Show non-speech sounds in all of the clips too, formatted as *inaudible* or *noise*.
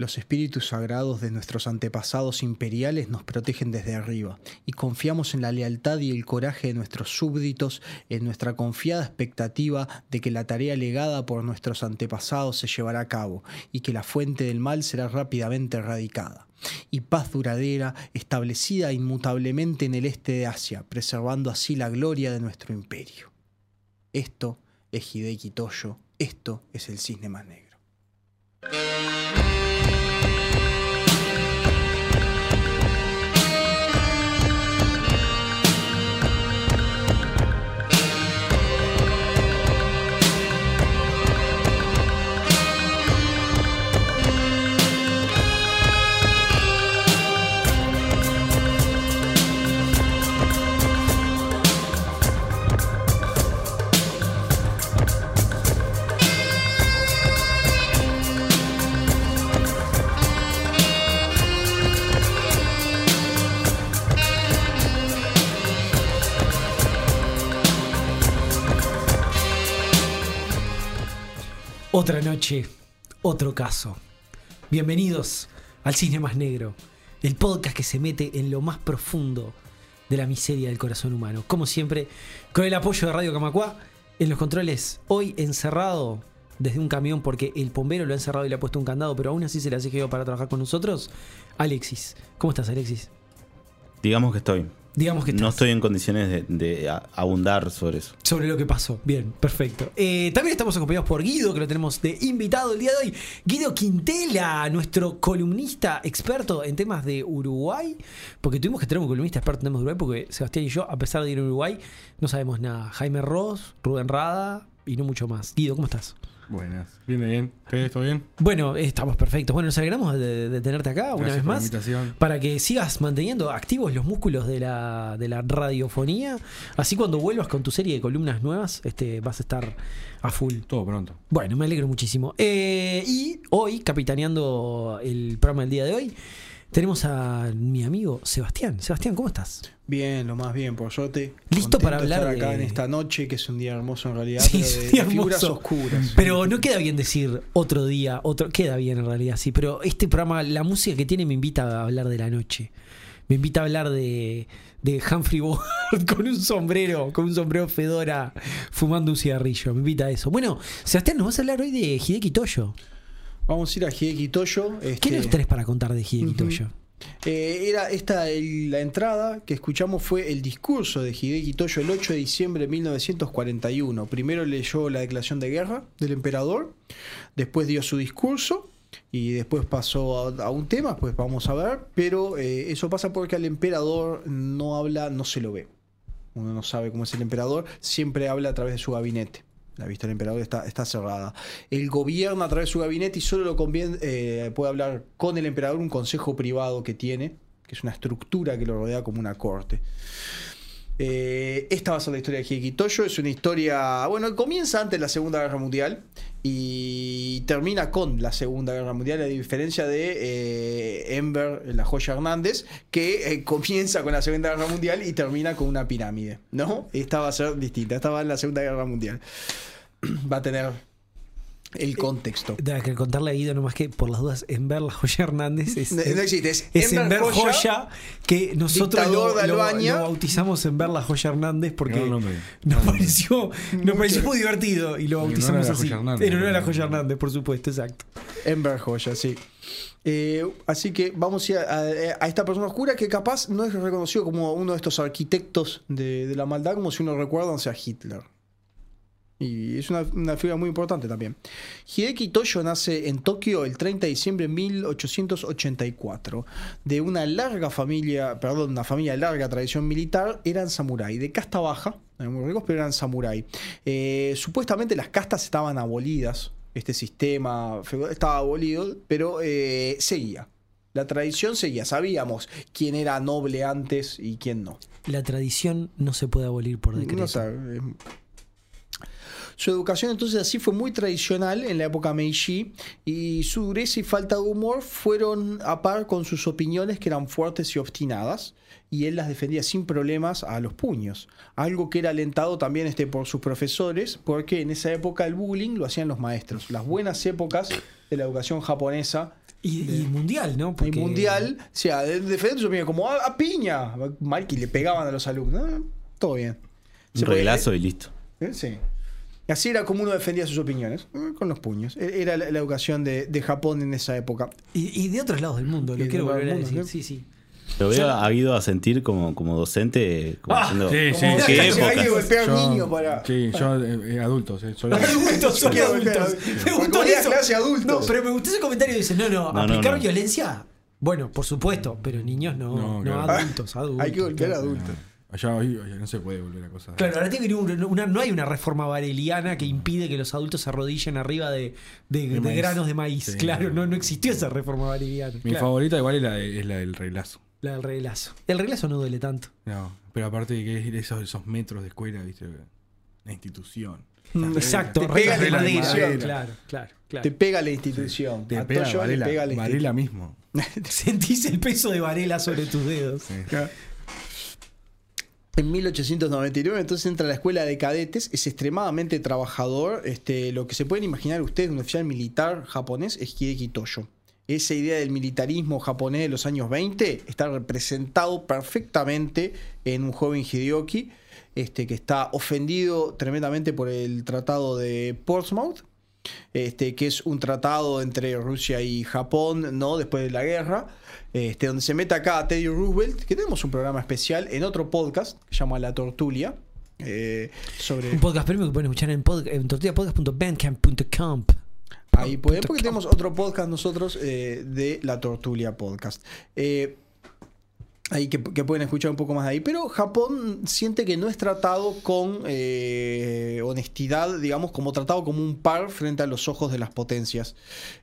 Los espíritus sagrados de nuestros antepasados imperiales nos protegen desde arriba y confiamos en la lealtad y el coraje de nuestros súbditos, en nuestra confiada expectativa de que la tarea legada por nuestros antepasados se llevará a cabo y que la fuente del mal será rápidamente erradicada. Y paz duradera establecida inmutablemente en el este de Asia, preservando así la gloria de nuestro imperio. Esto es Hideki Toyo, esto es el cisne más negro. Otra noche, otro caso. Bienvenidos al Cine Más Negro, el podcast que se mete en lo más profundo de la miseria del corazón humano. Como siempre, con el apoyo de Radio Camacua, en los controles, hoy encerrado desde un camión porque el bombero lo ha encerrado y le ha puesto un candado, pero aún así se le ha seguido para trabajar con nosotros, Alexis. ¿Cómo estás, Alexis? Digamos que estoy. Digamos que No estoy en condiciones de, abundar sobre eso. sobre lo que pasó. Bien, perfecto. Eh, también estamos acompañados por Guido, que lo tenemos de invitado el día de hoy. Guido Quintela, nuestro columnista experto en temas de Uruguay. Porque tuvimos que tener un columnista experto en temas de Uruguay, porque Sebastián y yo, a pesar de ir a Uruguay, no sabemos nada. Jaime Ross, Rubén Rada y no mucho más. Guido, ¿cómo estás? Buenas, bien, bien. ¿Ustedes todo bien? Bueno, estamos perfectos. Bueno, nos alegramos de, de tenerte acá una vez por la más. invitación. Para que sigas manteniendo activos los músculos de la, de la radiofonía. Así cuando vuelvas con tu serie de columnas nuevas, este, vas a estar a full. Todo pronto. Bueno, me alegro muchísimo. Eh, y hoy, capitaneando el programa del día de hoy, tenemos a mi amigo Sebastián. Sebastián, ¿cómo estás? Bien, lo más bien, por suerte. Listo para hablar estar acá de- en esta noche, que es un día hermoso en realidad, Sí, pero de, de figuras oscuras. Pero no queda bien decir otro día, otro. Queda bien en realidad, sí. Pero este programa, la música que tiene, me invita a hablar de la noche. Me invita a hablar de, de Humphrey *laughs* Bogart con un sombrero, con un sombrero fedora, fumando un cigarrillo. Me invita a eso. Bueno, Sebastián, nos vas a hablar hoy de Hideki Toyo. Vamos a ir a Hideki Toyo. ¿Qué este, nos tenés para contar de Hideki. Toyo? eh, era esta el- la entrada que escuchamos fue el discurso de Hideki Toyo el 8 de diciembre de 1941. Primero leyó la declaración de guerra del emperador, después dio su discurso y después pasó a, a un tema, pues vamos a ver, pero eh, eso pasa porque al emperador no habla, no se lo ve. Uno no sabe cómo es el emperador, siempre habla a través de su gabinete. La vista del emperador está, cerrada. Él gobierna a través de su gabinete y solo lo conviene, eh, puede hablar con el emperador un consejo privado que tiene, que es una estructura que lo rodea como una corte. Eh, esta va a ser la historia de Hideki Toyo. Es una historia. Bueno, comienza antes de la Segunda Guerra Mundial y termina con la Segunda Guerra Mundial, a diferencia de eh, Enver, la joya Hernández, que eh, comienza con la Segunda Guerra Mundial y termina con una pirámide. ¿No? Esta va a ser distinta. Esta va en la Segunda Guerra Mundial. *clears throat* Va a tener el contexto. Tengo que contarle a Guido nomás que por las dudas Enver la joya Hernández es, No, no existe, es es Enver Joya, Joya, que nosotros lo, de lo- lo bautizamos Enver la joya Hernández porque nos pareció, nos pareció muy divertido y lo En honor bautizamos así. Joya Hernández. En honor a la joya Hernández, por supuesto, exacto. Enver Joya, sí. Eh, así que vamos a a, esta persona oscura que capaz no es reconocido como uno de estos arquitectos de, de la maldad, como si uno recuerda sea Hitler. Y es una, una figura muy importante también. Hideki Toyo nace en Tokio el 30 de diciembre de 1884. De una larga familia, perdón, una familia de larga tradición militar, eran samurái, de casta baja, eran muy ricos, pero eran samurái. Eh, supuestamente las castas estaban abolidas, este sistema estaba abolido, pero eh, seguía. La tradición seguía, sabíamos quién era noble antes y quién no. La tradición no se puede abolir por decreto. No. Su educación entonces así fue muy tradicional en la época Meiji y su dureza y falta de humor fueron a par con sus opiniones que eran fuertes y obstinadas y él las defendía sin problemas a los puños. Algo que era alentado también este, por sus profesores porque en esa época el bullying lo hacían los maestros. Las buenas épocas de la educación japonesa Y, y mundial, ¿no? y mundial, o sea, de- opiniones como a, a piña, mal que le pegaban a los alumnos. ¿eh? Todo bien. Un reglazo y listo. ¿Eh? Sí. Y así era como uno defendía sus opiniones, eh, con los puños. E- Era la, la educación de, de Japón en esa época. Y, y de otros lados del mundo, lo quiero volver a decir. Sí, sí. Lo veo a Guido a sentir como, como docente, como Ah, diciendo, sí, sí. Como ¿qué que época? hay que golpear Yo- niños para. Sí, yo, eh, eh, adultos, eh, solo- *laughs* Adultos, Quiero adultos. a- Me gustó a eso. clase adultos. No, pero me gustó ese comentario. Dice, no, no, No, no, aplicar no. violencia. Bueno, por supuesto, pero niños no, no, No, claro. adultos, adultos. Hay que golpear a adultos. Allá hoy hoy no se puede volver a cosas. Claro, ahora tiene que venir una, una- no hay una reforma vareliana que impide que los adultos se arrodillen arriba de, de- de maíz. granos de maíz. Sí, claro, no. no, no existió esa reforma vareliana. Mi claro. favorita igual es la, de- es la del reglazo. La del reglazo. El reglazo no duele tanto. No, pero aparte de que es esos, esos metros de escuela, viste, la institución. Exacto, Te pega reglas la madera. institución. Claro, claro, claro. Te pega la institución. Te a pega Toyo le Varela, pega la Varela mismo. *laughs* Sentís el peso de Varela sobre tus dedos. Sí. En 1899 entonces entra a la escuela de cadetes, es extremadamente trabajador, este, lo que se pueden imaginar ustedes, un oficial militar japonés es Hideki Toyo. Esa idea del militarismo japonés de los años 20 está representado perfectamente en un joven Hideoki, este, que está ofendido tremendamente por el tratado de Portsmouth, este, que es un tratado entre Rusia y Japón, ¿no? Después de la guerra, este, donde se mete acá a Teddy Roosevelt, que tenemos un programa especial en otro podcast que se llama La Tortulia, eh, sobre... Un podcast premium que pueden escuchar en, pod- en tortillapodcast.bandcamp.com. Ahí pueden, porque tenemos otro podcast nosotros eh, de La Tortulia Podcast. Eh, ahí que, pueden escuchar un poco más de ahí. Pero Japón siente que no es tratado con eh, honestidad, digamos, como tratado como un par frente a los ojos de las potencias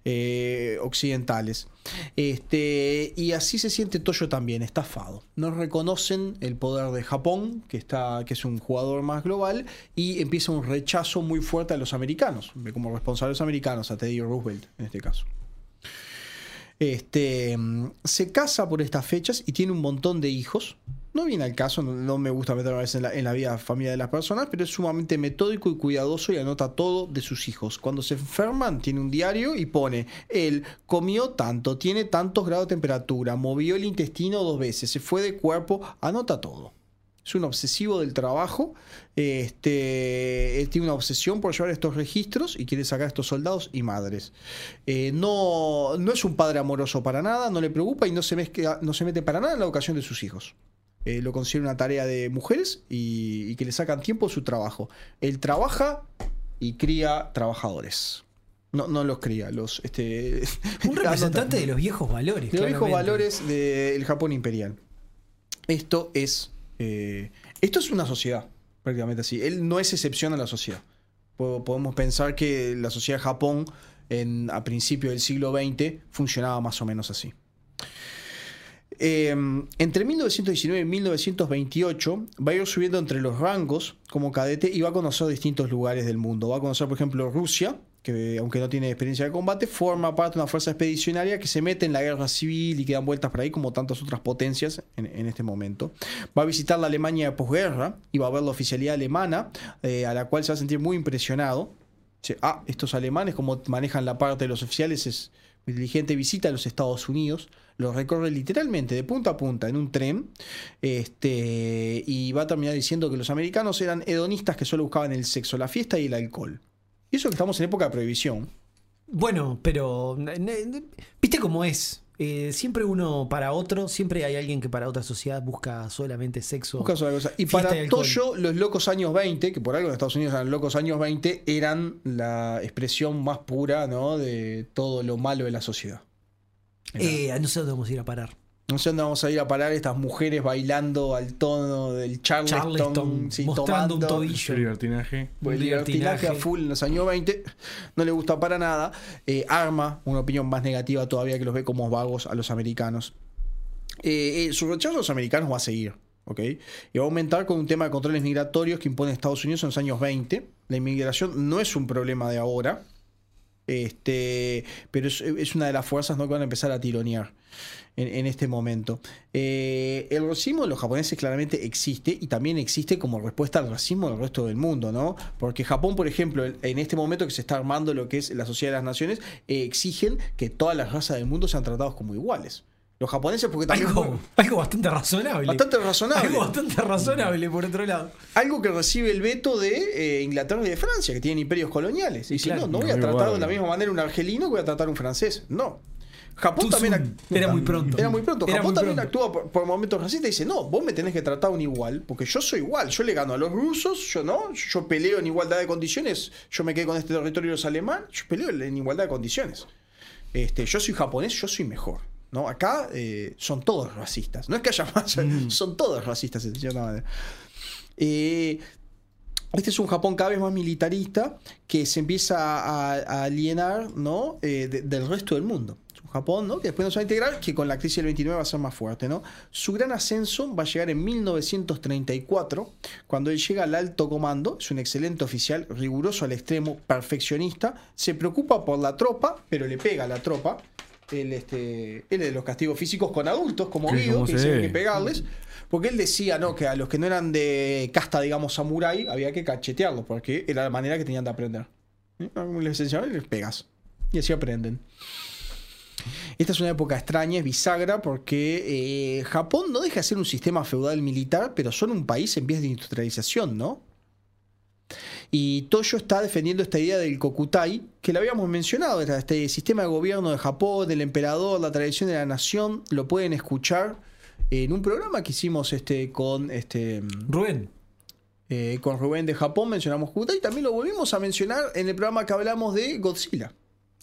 eh, occidentales. Este, y así se siente Toyo también, estafado. No reconocen el poder de Japón, que, está, que es un jugador más global, y empieza un rechazo muy fuerte a los americanos, como responsables americanos, a Teddy Roosevelt en este caso. Este, se casa por estas fechas y tiene un montón de hijos. No viene al caso, no, no me gusta meterme a veces en la, en la vida familiar de las personas, pero es sumamente metódico y cuidadoso y anota todo de sus hijos. Cuando se enferman, tiene un diario y pone: él comió tanto, tiene tantos grados de temperatura, movió el intestino dos veces, se fue de cuerpo, anota todo. Es un obsesivo del trabajo. Este, él tiene una obsesión por llevar estos registros y quiere sacar a estos soldados y madres. Eh, no, no es un padre amoroso para nada, no le preocupa y no se, mezcla- no se mete para nada en la educación de sus hijos. Eh, lo considera una tarea de mujeres y, y que le sacan tiempo de su trabajo. Él trabaja y cría trabajadores. No, no los cría, los. Este, *laughs* Un *laughs* representante de los viejos valores. de los viejos valores del Japón imperial. Esto es. Eh, esto es una sociedad, prácticamente así. Él no es excepción a la sociedad. Po- Podemos pensar que la sociedad de Japón en, a principios del siglo XX funcionaba más o menos así. Eh, entre 1919 y 1928 va a ir subiendo entre los rangos como cadete y va a conocer distintos lugares del mundo. Va a conocer, por ejemplo, Rusia, que aunque no tiene experiencia de combate, forma parte de una fuerza expedicionaria que se mete en la guerra civil y quedan vueltas por ahí como tantas otras potencias en, en este momento. Va a visitar la Alemania de posguerra y va a ver la oficialidad alemana, eh, a la cual se va a sentir muy impresionado. Dice, ah, estos alemanes, como manejan la parte de los oficiales, es muy inteligente. Visita a los Estados Unidos, lo recorre literalmente de punta a punta en un tren. Este, y va a terminar diciendo que los americanos eran hedonistas que solo buscaban el sexo, la fiesta y el alcohol. Y eso que estamos en época de prohibición. Bueno, pero viste cómo es. Eh, siempre uno para otro, siempre hay alguien que para otra sociedad busca solamente sexo. Busca sola cosa. Y para y. Toyo, los locos años 20, que por algo en Estados Unidos eran locos años 20, eran la expresión más pura ¿no? de todo lo malo de la sociedad. Eh, no sé dónde vamos a ir a parar. No sé dónde vamos a ir a parar estas mujeres bailando al tono del Charleston, Charleston, sí, mostrando un tomando. tobillo. El libertinaje. Pues el libertinaje a full en los años 20 no le gusta para nada. Eh, arma una opinión más negativa todavía que los ve como vagos a los americanos. Eh, eh, su rechazo a los americanos va a seguir. ¿ok? Y va a aumentar con un tema de controles migratorios que impone Estados Unidos en los años 20. La inmigración no es un problema de ahora, este, pero es, una de las fuerzas ¿no? que van a empezar a tironear en, este momento. Eh, el racismo de los japoneses claramente existe y también existe como respuesta al racismo del resto del mundo, ¿no? Porque Japón, por ejemplo, en este momento que se está armando lo que es la Sociedad de las Naciones, eh, exigen que todas las razas del mundo sean tratados como iguales. Los japoneses, porque también... Algo, algo bastante razonable. Bastante razonable. Algo bastante razonable, por otro lado. Algo que recibe el veto de eh, Inglaterra y de Francia, que tienen imperios coloniales. Y dice, Claro. no, no voy a tratar de la misma manera un argelino que voy a tratar un francés. No. Japón también... Era muy pronto. Era muy pronto. Era Japón muy también pronto. actúa por, por momentos racistas y dice, no, vos me tenés que tratar un igual, porque yo soy igual, yo le gano a los rusos, yo no, yo peleo en igualdad de condiciones, yo me quedé con este territorio de los alemanes, yo peleo en igualdad de condiciones. Este, yo soy japonés, yo soy mejor. ¿No? Acá eh, son todos racistas. No es que haya más, *laughs* son todos racistas de cierta manera. Eh, este es un Japón cada vez más militarista que se empieza a, a alienar ¿no? Eh, de- del resto del mundo. Es un Japón ¿no? que después nos va a integrar, que con la crisis del 29 va a ser más fuerte. ¿no? Su gran ascenso va a llegar en 1934, cuando él llega al alto comando. Es un excelente oficial, riguroso al extremo, perfeccionista. Se preocupa por la tropa, pero le pega a la tropa. Él, este, es de los castigos físicos con adultos, como Guido, que se dice que pegarles. Porque él decía, ¿no? Que a los que no eran de casta, digamos, samurái, había que cachetearlos, porque era la manera que tenían de aprender. Les enseñaban y les pegas. Y así aprenden. Esta es una época extraña, es bisagra, porque eh, Japón no deja de ser un sistema feudal militar, pero son un país en vías de industrialización, ¿no? Y Toyo está defendiendo esta idea del Kokutai, que lo habíamos mencionado, este sistema de gobierno de Japón, del emperador, la tradición de la nación, lo pueden escuchar en un programa que hicimos este, con, este, Rubén, eh, con Rubén de Japón, mencionamos Kokutai, y también lo volvimos a mencionar en el programa que hablamos de Godzilla.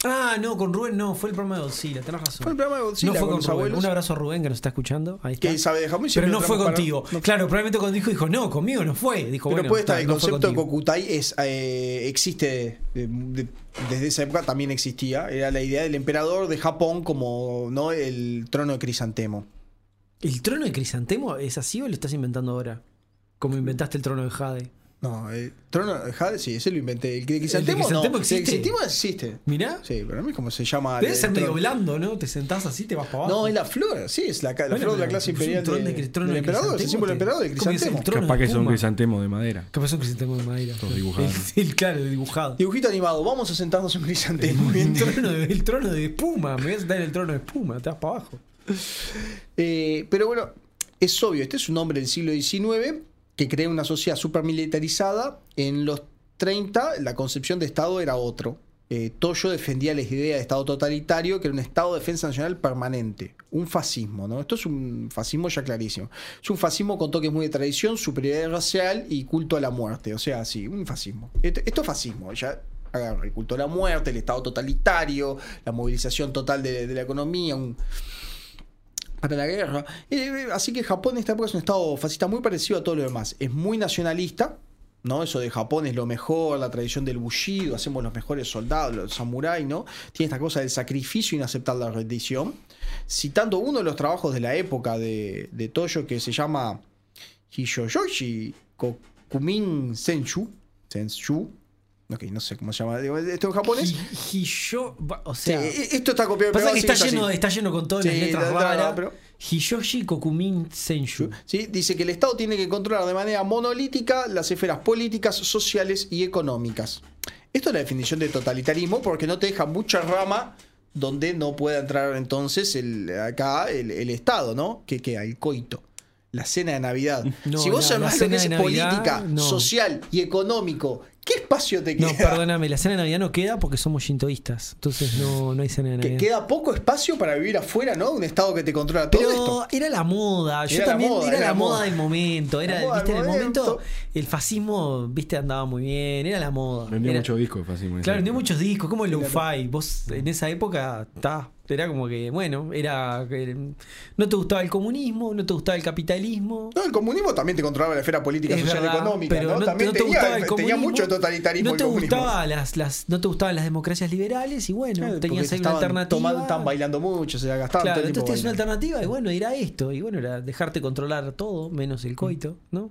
Ah, no, con Rubén no, fue el programa de Godzilla, tenés razón. Fue el programa de Godzilla no fue con con Rubén. abuelos. Un abrazo a Rubén que nos está escuchando. Ahí está. Que sabe de Japón y Pero no fue para- contigo. no- Claro, probablemente cuando dijo, dijo, no, conmigo no fue. Dijo, Pero bueno, puede estar, el concepto de. Kokutai es, eh, existe de- de- desde esa época, también existía. Era la idea del emperador de Japón como ¿no? el trono de Crisantemo. ¿El trono de Crisantemo es así o lo estás inventando ahora? Como inventaste el trono de Jade. No, el trono de Jade, sí, ese lo inventé. El Crisantemo, Crisantemo no. existe? El de Crisantemo existe. Mirá. Sí, pero a mí como se llama. Debe el ser medio blando, ¿no? Te sentás así, te vas para abajo. No, es la flor, sí, es la, la Bueno, flor de la clase es un imperial trono de- de trono del de emperador, es el crisantemo, símbolo del emperador, de ¿cómo es el Crisantemo. trono? Capaz que son espuma. crisantemos de madera. ¿Qué pasó un crisantemo de madera? Todos dibujados. *laughs* El, el- claro, dibujado. Dibujito animado, vamos a sentarnos en Crisantemo. El *laughs* trono, de, el trono de espuma, me voy a sentar en el trono de espuma, te vas para abajo. Eh, pero bueno, es obvio, este es un hombre del siglo XIX que crea una sociedad supermilitarizada. En los 30 la concepción de Estado era otro. Eh, Toyo defendía la idea de Estado totalitario, que era un Estado de defensa nacional permanente. Un fascismo, ¿no? Esto es un fascismo ya clarísimo. Es un fascismo con toques muy de tradición, superioridad racial y culto a la muerte. O sea, sí, un fascismo. Esto, esto es fascismo, ya agarra el culto a la muerte, el Estado totalitario, la movilización total de, de la economía, un, para la guerra. Así que Japón en esta época es un estado fascista muy parecido a todo lo demás. Es muy nacionalista, ¿no? Eso de Japón es lo mejor, la tradición del bullido, hacemos los mejores soldados, los samuráis, ¿no? Tiene esta cosa del sacrificio y no aceptar la rendición. Citando uno de los trabajos de la época de, de Toyo que se llama Hiyoyoshi Kokumin Senshu. Senshu. Ok, no sé cómo se llama. Esto en japonés. Y, y yo, o sea, e- esto está copiado. pasa que está lleno, está lleno con todas las letras raras. pero- Hiyoshi Kokumin Senshu. ¿sí? Dice que el Estado tiene que controlar de manera monolítica las esferas políticas, sociales y económicas. Esto es la definición de totalitarismo porque no te deja mucha rama donde no pueda entrar entonces el, acá el, el Estado, ¿no? Que queda el coito. La cena de Navidad. No, si vos la llamás lo que es Navidad, política, no. social y económico, ¿qué espacio te queda? No, perdóname, la cena de Navidad no queda porque somos shintoístas. Entonces no, no hay cena de Que Navidad. queda poco espacio para vivir afuera, ¿no? Un Estado que te controla todo Pero esto. era la moda, yo Era la también moda, era, era la la moda moda. del momento, era, La moda viste, en del el momento momento. el fascismo, viste, andaba muy bien, era la moda. Vendió Era- mucho disco de fascismo. Claro, vendió muchos discos, como el lo-fi. Vos en esa época, está, Era como que, bueno, era. no te gustaba el comunismo, no te gustaba el capitalismo. No, el comunismo también te controlaba la esfera política, Es social y verdad, económica, pero ¿no? no- También no te tenía, gustaba el tenía mucho totalitarismo No te el comunismo. gustaba las, las, no te gustaban las democracias liberales y bueno, Claro, tenías ahí una alternativa. tomando, estaban bailando mucho, se gastaban Claro, todo el entonces tienes una alternativa y bueno, era esto. Y bueno, era dejarte controlar todo, menos el coito, ¿no?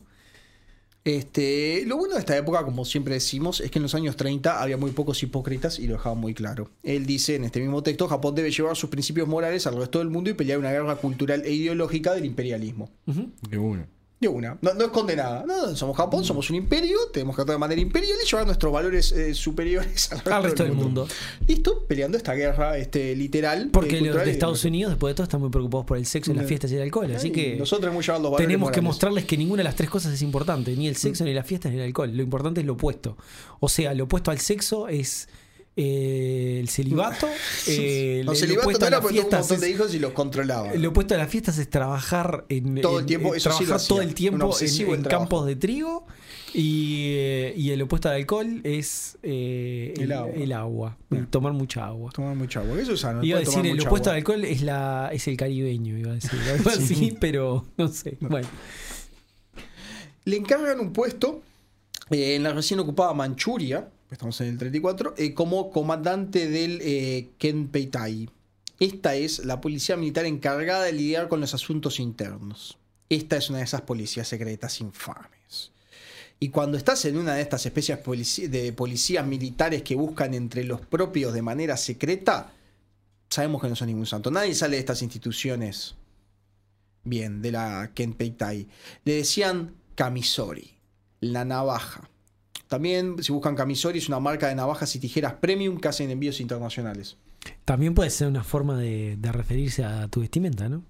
Este, lo bueno de esta época, como siempre decimos, es que en los años 30 había muy pocos hipócritas y lo dejaba muy claro. Él dice en este mismo texto, Japón debe llevar sus principios morales al resto del mundo y pelear una guerra cultural e ideológica del imperialismo. Una. De una. No, no esconde nada. No, somos Japón, somos un imperio, tenemos que actuar de manera imperial y llevar nuestros valores eh, superiores al resto, Al resto del mundo. Listo, peleando esta guerra este, literal. Porque eh, los cultural de Estados ideológica. Unidos, después de todo, están muy preocupados por el sexo, las Sí. fiestas y el alcohol. Así que nosotros hemos llevado los valores tenemos que mostrarles que ninguna de las tres cosas es importante: ni el sexo, ni las fiestas, ni el alcohol. Lo importante es lo opuesto. O sea, lo opuesto al sexo es eh, el celibato. *laughs* eh, No, el- celibato lo opuesto no a era las porque tuvo un fiestas montón de es- hijos y los controlaba. Lo opuesto a las fiestas es trabajar en Todo el tiempo, en eso sí trabajar todo el tiempo en, campos de trigo y, eh, y el opuesto al alcohol es eh, El agua. el agua, Bien. tomar mucha agua. Tomar mucha agua. Eso es sano. Iba a decir el opuesto agua. al alcohol es la es el caribeño, iba a decir algo *laughs* así, pero no sé. Bueno, Le encargan un puesto eh, en la recién ocupada Manchuria, estamos en el 34, eh, como comandante del eh, Kenpeitai. Esta es la policía militar encargada de lidiar con los asuntos internos. Esta es una de esas policías secretas infames. Y cuando estás en una de estas especies de policías militares que buscan entre los propios de manera secreta, sabemos que no son ningún santo. Nadie sale de estas instituciones bien, de la Kenpeitai. Le decían Camisori, la navaja. También, si buscan Camisori, es una marca de navajas y tijeras premium que hacen envíos internacionales. también puede ser una forma de, de referirse a tu vestimenta, ¿no?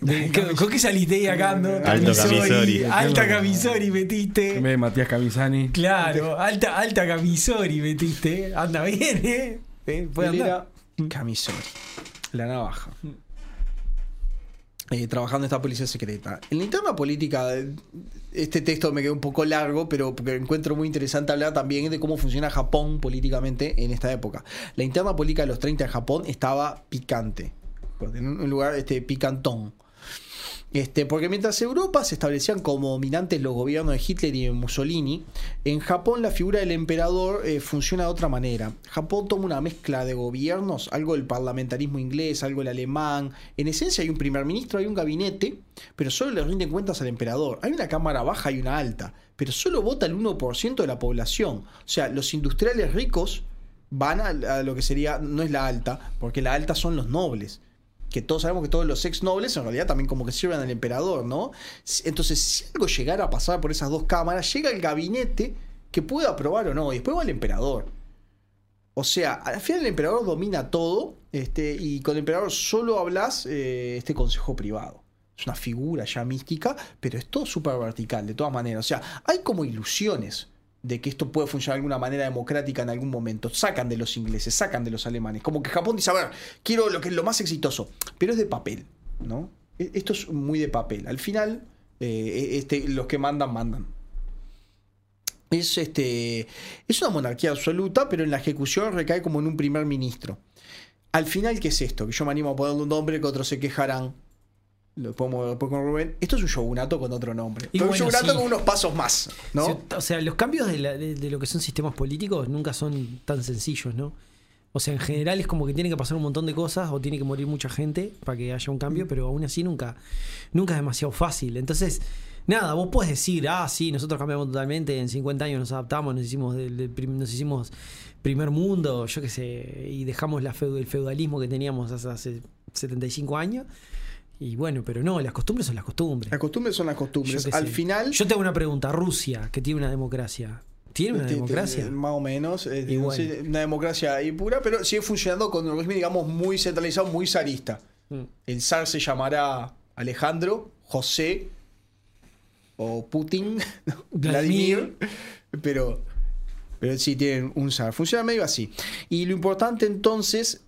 *laughs* ¿Con qué saliste ahí acá? no? Alto camisori. Alta camisori metiste. En vez de Matías Camisani. Claro, alta, alta camisori metiste. Anda bien, ¿eh? ¿Eh? Puede andar. Camisori, la navaja. Eh, trabajando en esta policía secreta. En la interna política, eh, este texto me quedó un poco largo, pero porque encuentro muy interesante hablar también de cómo funciona Japón políticamente en esta época. La interna política de los 30 en Japón estaba picante. En un lugar este, picantón. Este, porque mientras Europa se establecían como dominantes los gobiernos de Hitler y de Mussolini, en Japón la figura del emperador eh, funciona de otra manera. Japón toma una mezcla de gobiernos, algo del parlamentarismo inglés, algo del alemán. En esencia hay un primer ministro, hay un gabinete, pero solo le rinden cuentas al emperador. Hay una cámara baja y una alta, pero solo vota el 1% de la población. O sea, los industriales ricos van a, a lo que sería, no es la alta, porque la alta son los nobles que todos sabemos que todos los ex nobles en realidad también como que sirven al emperador, ¿no? Entonces, si algo llegara a pasar por esas dos cámaras, llega el gabinete que puede aprobar o no, y después va el emperador. O sea, al final el emperador domina todo, este, y con el emperador solo hablas eh, este consejo privado. Es una figura ya mística, pero es todo súper vertical, de todas maneras. O sea, hay como ilusiones de que esto puede funcionar de alguna manera democrática en algún momento. Sacan de los ingleses, sacan de los alemanes. Como que Japón dice, a ver, quiero lo que es lo más exitoso. Pero es de papel, ¿no? E- Esto es muy de papel. Al final, eh, este, los que mandan, mandan. Es, este, es una monarquía absoluta, pero en la ejecución recae como en un primer ministro. Al final, ¿qué es esto? Que yo me animo a ponerle un nombre que otros se quejarán. Lo podemos ver después con Rubén. Esto es un shogunato con otro nombre. Y Pero bueno, un shogunato sí. con unos pasos más, ¿no? Sí, O sea, los cambios de, la- de- de lo que son sistemas políticos nunca son tan sencillos, ¿no? O sea, en general es como que tiene que pasar un montón de cosas o tiene que morir mucha gente para que haya un cambio, pero aún así nunca, nunca es demasiado fácil. Entonces, nada, vos puedes decir, ah, sí, nosotros cambiamos totalmente, en 50 años nos adaptamos, nos hicimos, del- del prim- nos hicimos primer mundo, yo qué sé, y dejamos la feu- el feudalismo que teníamos hace, hace 75 años. Y bueno, pero no, las costumbres son las costumbres. Las costumbres son las costumbres. Al sé. final. Yo te hago una pregunta. Rusia, que tiene una democracia. ¿Tiene una democracia? más o menos. eh, no sé, una democracia ahí pura, pero sigue funcionando con un régimen, digamos, muy centralizado, muy zarista. Mm. El zar se llamará Alejandro, José o Putin, *laughs* Vladimir. Vladimir, pero, pero sí tienen un zar. Funciona medio así. Y lo importante entonces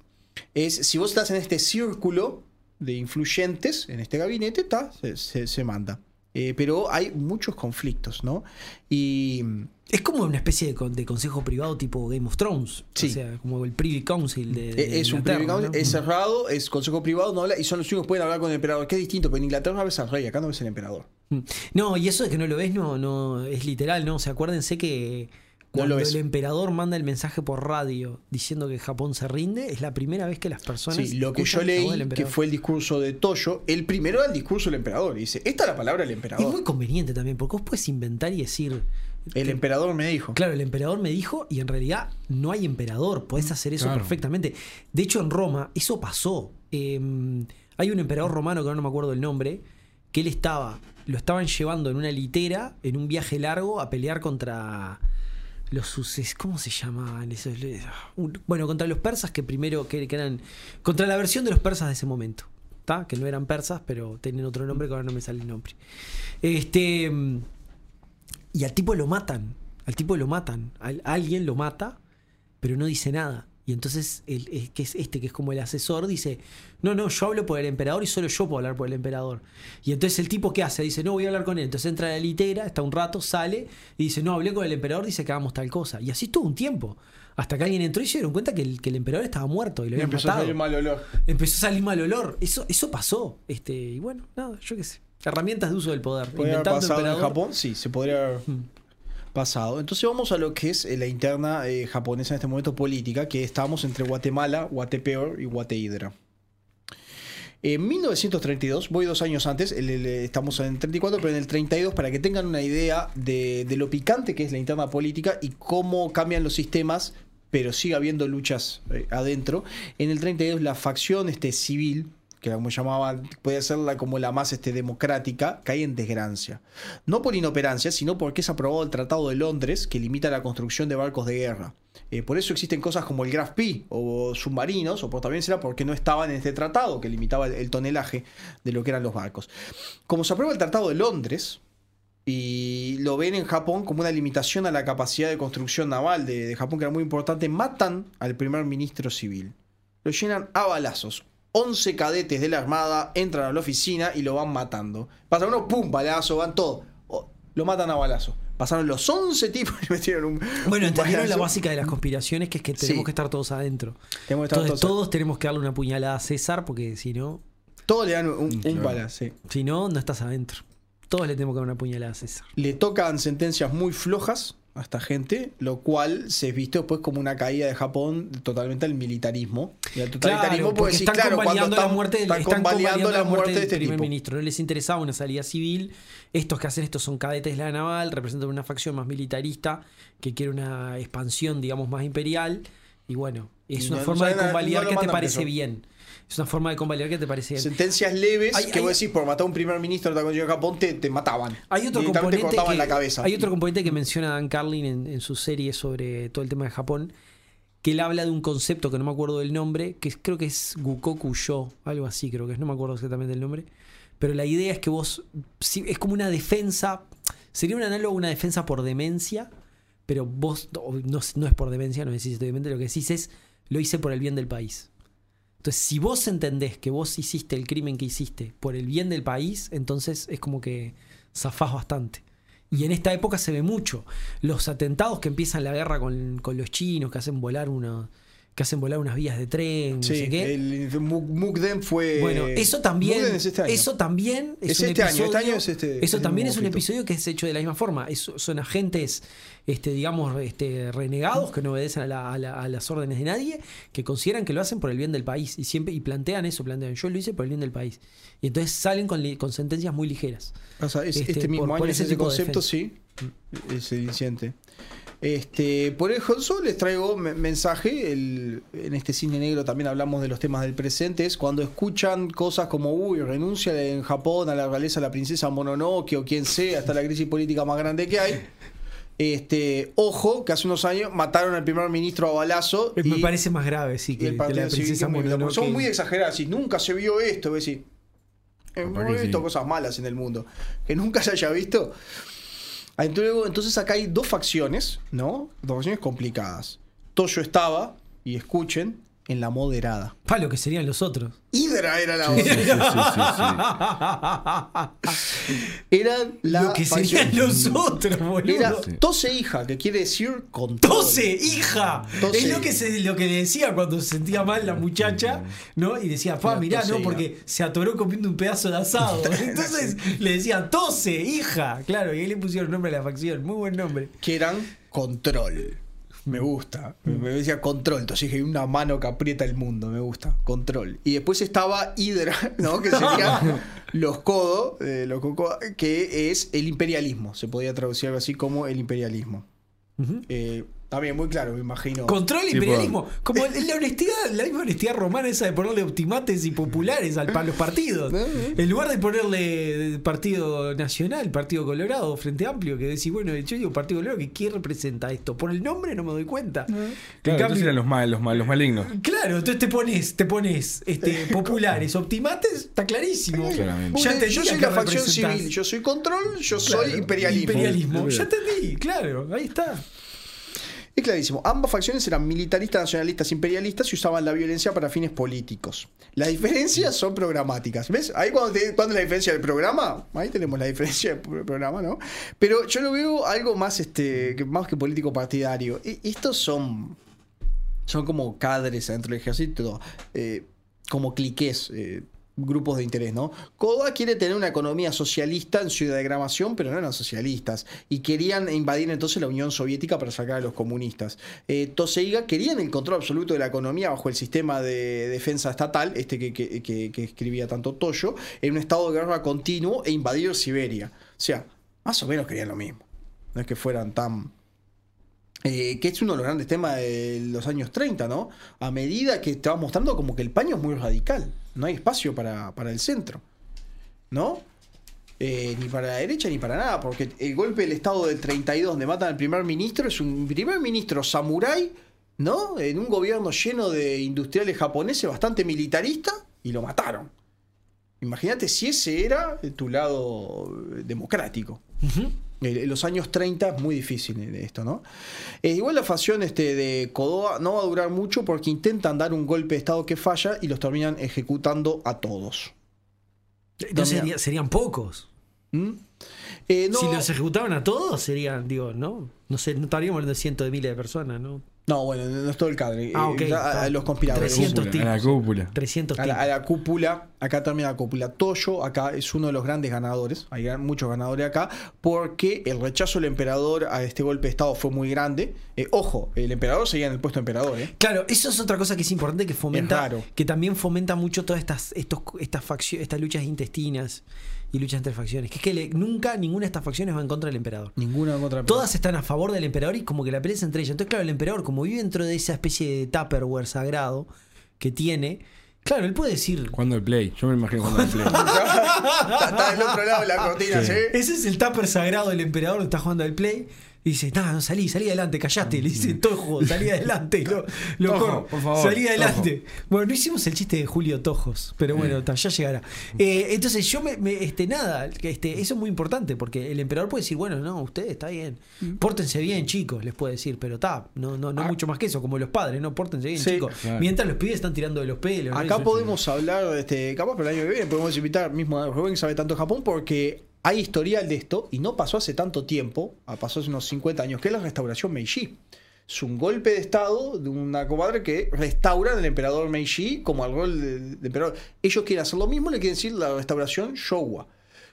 es, si vos estás en este círculo de influyentes, en este gabinete, ta, se, se- se manda. Eh, pero hay muchos conflictos, ¿no? Y Es como una especie de, de consejo privado tipo Game of Thrones. Sí. O sea, como el Privy Council de. de Eh, es un privy council, ¿no? es cerrado, es consejo privado, no habla, y son los únicos que pueden hablar con el emperador. Que es distinto, pero en Inglaterra ves al rey, acá no ves al emperador. Mm. No, y eso de que no lo ves no, no es literal, ¿no? O sea, acuérdense que No cuando lo el emperador manda el mensaje por radio diciendo que Japón se rinde, es la primera vez que las personas. Sí, lo que yo leí, que fue el discurso de Toyo, el primero era el discurso del emperador. Y dice, esta es la palabra del Es emperador. muy conveniente también, porque vos puedes inventar y decir. El que- emperador me dijo. Claro, el emperador me dijo y en realidad no hay emperador, podés hacer eso Claro. perfectamente. De hecho, en Roma eso pasó. Eh, hay un emperador romano que ahora no me acuerdo el nombre, que él estaba, lo estaban llevando en una litera, en un viaje largo, a pelear contra los suces, ¿cómo se llamaban? Un- Bueno, contra los persas que primero, que, eran, contra la versión de los persas de ese momento. ¿tá? Que no eran persas, pero tenían otro nombre que ahora no me sale el nombre. Este. Y al tipo lo matan. Al tipo lo matan. Al- alguien lo mata, pero no dice nada. Y entonces, el, el que es este, que es como el asesor, dice: No, no, yo hablo por el emperador y solo yo puedo hablar por el emperador. Y entonces el tipo, ¿qué hace? Dice: No, voy a hablar con él. Entonces entra a la litera, está un rato, sale y dice: No, hablé con el emperador, dice que hagamos tal cosa. Y así estuvo un tiempo. Hasta que alguien entró y se dieron cuenta que el, que el emperador estaba muerto y lo Y habían empezó a salir mal olor. Empezó a salir mal olor. Eso, eso pasó. Este, y bueno, nada, yo qué sé. Herramientas de uso del poder. ¿Podría haber pasado en. Japón? Sí, se podría haber Mm. Pasado. Entonces vamos a lo que es eh, la interna eh, japonesa en este momento política, que estamos entre Guatemala, Guatepeor y Guatehidra. En 1932, voy dos años antes, el- el- estamos en el 34, pero en el 32, para que tengan una idea de, de lo picante que es la interna política y cómo cambian los sistemas, pero sigue habiendo luchas eh, adentro. En el 32, la facción este, civil, que como llamaban, puede ser la, como la más este, democrática, cae en desgracia. No por inoperancia, sino porque es aprobado el Tratado de Londres, que limita la construcción de barcos de guerra. Eh, por eso existen cosas como el Graf P o submarinos, o por, también será porque no estaban en este tratado que limitaba el, el tonelaje de lo que eran los barcos. Como se aprueba el Tratado de Londres, y lo ven en Japón como una limitación a la capacidad de construcción naval de, de Japón, que era muy importante, matan al primer ministro civil. Lo llenan a balazos. 11 cadetes de la Armada entran a la oficina y lo van matando. Pasa uno, pum, balazo, van todos. Oh, lo matan a balazo. Pasaron los 11 tipos *laughs* y metieron un. Bueno, un entendieron la básica de las conspiraciones, que es que tenemos Sí. que estar todos adentro. Tenemos que estar Entonces todos- todos tenemos que darle una puñalada a César, porque si no, Todos le dan un, un Claro. balazo. sí. si no, no estás adentro. Todos le tenemos que dar una puñalada a César. Le tocan sentencias muy flojas a esta gente, lo cual se viste después como una caída de Japón totalmente al militarismo. Y al totalitarismo, Claro, porque porque sí, están claro, convalidando la muerte están están convalidando la muerte de del este primer tipo. ministro. No les interesaba una salida civil. Estos que hacen esto son cadetes de la naval, representan una facción más militarista que quiere una expansión, digamos, más imperial. Y bueno, es una no- forma no de convalidar no que te parece bien. Es una forma de convalidar que te parece. Sentencias leves Hay- que hay- vos decís por matar a un primer ministro de la Japón te, te mataban. Hay otro componente cortaban que, la cabeza. Hay otro componente que menciona Dan Carlin en, en su serie sobre todo el tema de Japón, que él habla de un concepto que no me acuerdo del nombre, que creo que es Gukoku Yo, algo así creo que es, no me acuerdo exactamente del nombre, pero la idea es que vos, es como una defensa, sería un análogo a una defensa por demencia, pero vos, no, no es- no es por demencia, no decís estoy demente, lo que decís es, lo hice por el bien del país. Entonces, si vos entendés que vos hiciste el crimen que hiciste por el bien del país, entonces es como que zafás bastante. Y en esta época se ve mucho. Los atentados que empiezan la guerra con, con los chinos, que hacen volar una, que hacen volar unas vías de tren, no Sí, sé qué. el Mu- Mukden fue. Bueno, eso también, es este año. eso también es, Es un este año, este episodio- año es este- eso este también es un episodio que es hecho de la misma forma. Es- son agentes, este, digamos, este, renegados que no obedecen a, la- a la- a las órdenes de nadie, que consideran que lo hacen por el bien del país y siempre y plantean eso, plantean yo lo hice por el bien del país y entonces salen con, sentencias muy ligeras. Pasa, es- este, este, mismo por- año por es ese ese tipo de concepto, sí. Es el incidente. Este, por el les traigo me- mensaje. el- en este cine negro también hablamos de los temas del presente. Es cuando escuchan cosas como, uy, renuncia en Japón a la realeza la princesa Mononoke o quien sea, hasta la crisis política más grande que hay. Este, ojo, que hace unos años mataron al primer ministro a balazo. Me y- parece más grave, sí, que, el que la princesa Mononoke. Son muy exageradas. Y nunca se vio esto. ¿ves? Y, hemos visto sí. cosas malas en el mundo. Que nunca se haya visto. Ah, Entonces, entonces acá hay dos facciones, ¿no? Dos facciones complicadas. Toyo estaba, y escuchen, en la moderada. Pa, lo que serían los otros. Hidra era la Sí, sí, otra. sí, sí, sí. *laughs* Eran la lo que serían los otros, boludo. Era tose hija, que quiere decir control. ¡Tose, hija! Tose. Es lo que, se, lo que le decía cuando se sentía mal la muchacha, ¿no? Y decía, pa, mirá, ¿no? Porque se atoró comiendo un pedazo de asado. *laughs* Entonces le decía, tose, hija. Claro, y ahí le pusieron nombre a la facción. Muy buen nombre. que eran control. Me gusta. Me decía control. Entonces dije, una mano que aprieta el mundo. Me gusta. Control. Y después estaba Hydra, *laughs* ¿no? Que sería *laughs* los codos, eh, los coco- que es el imperialismo. Se podía traducir algo así como el imperialismo. Eh, también muy claro, me imagino. Control Sí, imperialismo. Como *laughs* la honestidad, la misma honestidad romana esa de ponerle optimates y populares al, para los partidos. En lugar de ponerle Partido Nacional, Partido Colorado, Frente Amplio, que decís, bueno, yo digo Partido Colorado, que ¿quién representa esto? Por el nombre no me doy cuenta. En Claro, cambio- entonces eran los, mal, los, mal- los malignos. Claro, entonces te pones, te pones este, *laughs* populares, optimates, está clarísimo. Claramente. Ya yo a soy qué la facción civil, yo soy control, yo Claro, soy imperialismo. Imperialismo, ya entendí, claro, ahí está. Es clarísimo, ambas facciones eran militaristas, nacionalistas, imperialistas y usaban la violencia para fines políticos. Las diferencias son programáticas. ¿Ves? Ahí cuando, te, cuando la diferencia del programa, ahí tenemos la diferencia del pro- programa, ¿no? Pero yo lo veo algo más, este, más que político partidario. Estos son, son como cadres dentro del ejército, eh, como cliqués. eh, grupos de interés, ¿no? Koda quiere tener una economía socialista en su diagramación, pero no eran socialistas. Y querían invadir entonces la Unión Soviética para sacar a los comunistas. Eh, Toseiga querían el control absoluto de la economía bajo el sistema de defensa estatal, este que- que- que escribía tanto Toyo, en un estado de guerra continuo e invadir Siberia. O sea, más o menos querían lo mismo. No es que fueran tan eh, que es uno de los grandes temas de los años 30, ¿no? A medida que te va mostrando como que el paño es muy radical, no hay espacio para, para el centro, ¿no? Eh, ni para la derecha ni para nada, porque el golpe del Estado del 32 donde matan al primer ministro es un primer ministro samurái, ¿no? En un gobierno lleno de industriales japoneses bastante militarista y lo mataron. Imagínate si ese era tu lado democrático. Los años 30 es muy difícil eh, esto, ¿no? Eh, igual la facción este, de Kodoa no va a durar mucho porque intentan dar un golpe de Estado que falla y los terminan ejecutando a todos. Sería- serían pocos. ¿Mm? Eh, no, Si los ejecutaban a todos, serían, digo, ¿no? No sé, no estaríamos hablando de cientos de miles de personas, ¿no? No, bueno, no es todo el cadre. Ah, Eh, ok, ya a, a los conspiradores. 300 Cúpula, a la cúpula. 300 A la, a la cúpula, acá termina la cúpula. Toyo, acá es uno de los grandes ganadores. Hay muchos ganadores acá, porque el rechazo del emperador a este golpe de Estado fue muy grande. Eh, ojo, el emperador seguía en el puesto de emperador, ¿eh? Claro, eso es otra cosa que es importante que fomenta, Es raro. que también fomenta mucho todas estas, estos, estas facciones, estas luchas intestinas y luchas entre facciones. Que es que le- nunca ninguna de estas facciones va en contra del emperador. Ninguna contra Todas están a favor del emperador y como que la pelea es entre ellas. Entonces, claro, el emperador, como vive dentro de esa especie de Tupperware sagrado que tiene, claro, él puede decir. Cuando el play. Yo me imagino cuando el play. está, *laughs* *laughs* está del otro lado de la cortina, ¿sí? Ese es el tupper sagrado del emperador que está jugando al play. Y dice, no, no, salí, salí adelante, callate. Le dice, Tojo, salí adelante. y Lo, *laughs* lo Tojo, por favor, salí adelante. Bueno, no hicimos el chiste de Julio Tojos, pero bueno, ta, ya llegará. Eh, entonces, yo me, me- este, nada, que, este, eso es muy importante, porque el emperador puede decir, bueno, no, ustedes está bien. Pórtense bien, chicos, les puede decir, pero está, no, no, no mucho más que eso, como los padres, no, pórtense bien, Sí, chicos. claro. Mientras los pibes están tirando de los pelos. ¿no? Acá Eso- podemos hablar, este, capaz, pero el año que viene podemos invitar mismo a Rubén que sabe tanto Japón porque hay historial de esto y no pasó hace tanto tiempo, ah, pasó hace unos 50 años, que es la restauración Meiji. Es un golpe de estado de una comadre que restaura al emperador Meiji como al rol de, emperador. Ellos quieren hacer lo mismo, le quieren decir la restauración Showa.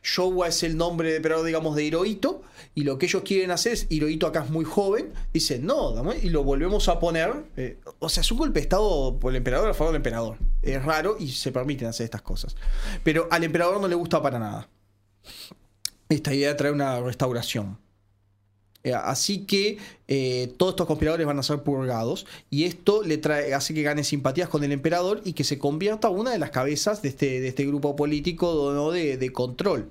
Showa es el nombre de emperador, digamos, de Hirohito, y lo que ellos quieren hacer es, Hirohito acá es muy joven, dicen, no, y lo volvemos a poner, eh, o sea, es un golpe de estado por el emperador a favor del emperador. Es raro y se permiten hacer estas cosas. Pero al emperador no le gusta para nada esta idea de traer una restauración. Eh, Así que eh, todos estos conspiradores van a ser purgados y esto le trae, hace que gane simpatías con el emperador y que se convierta una de las cabezas de este, este grupo político ¿no? de, control.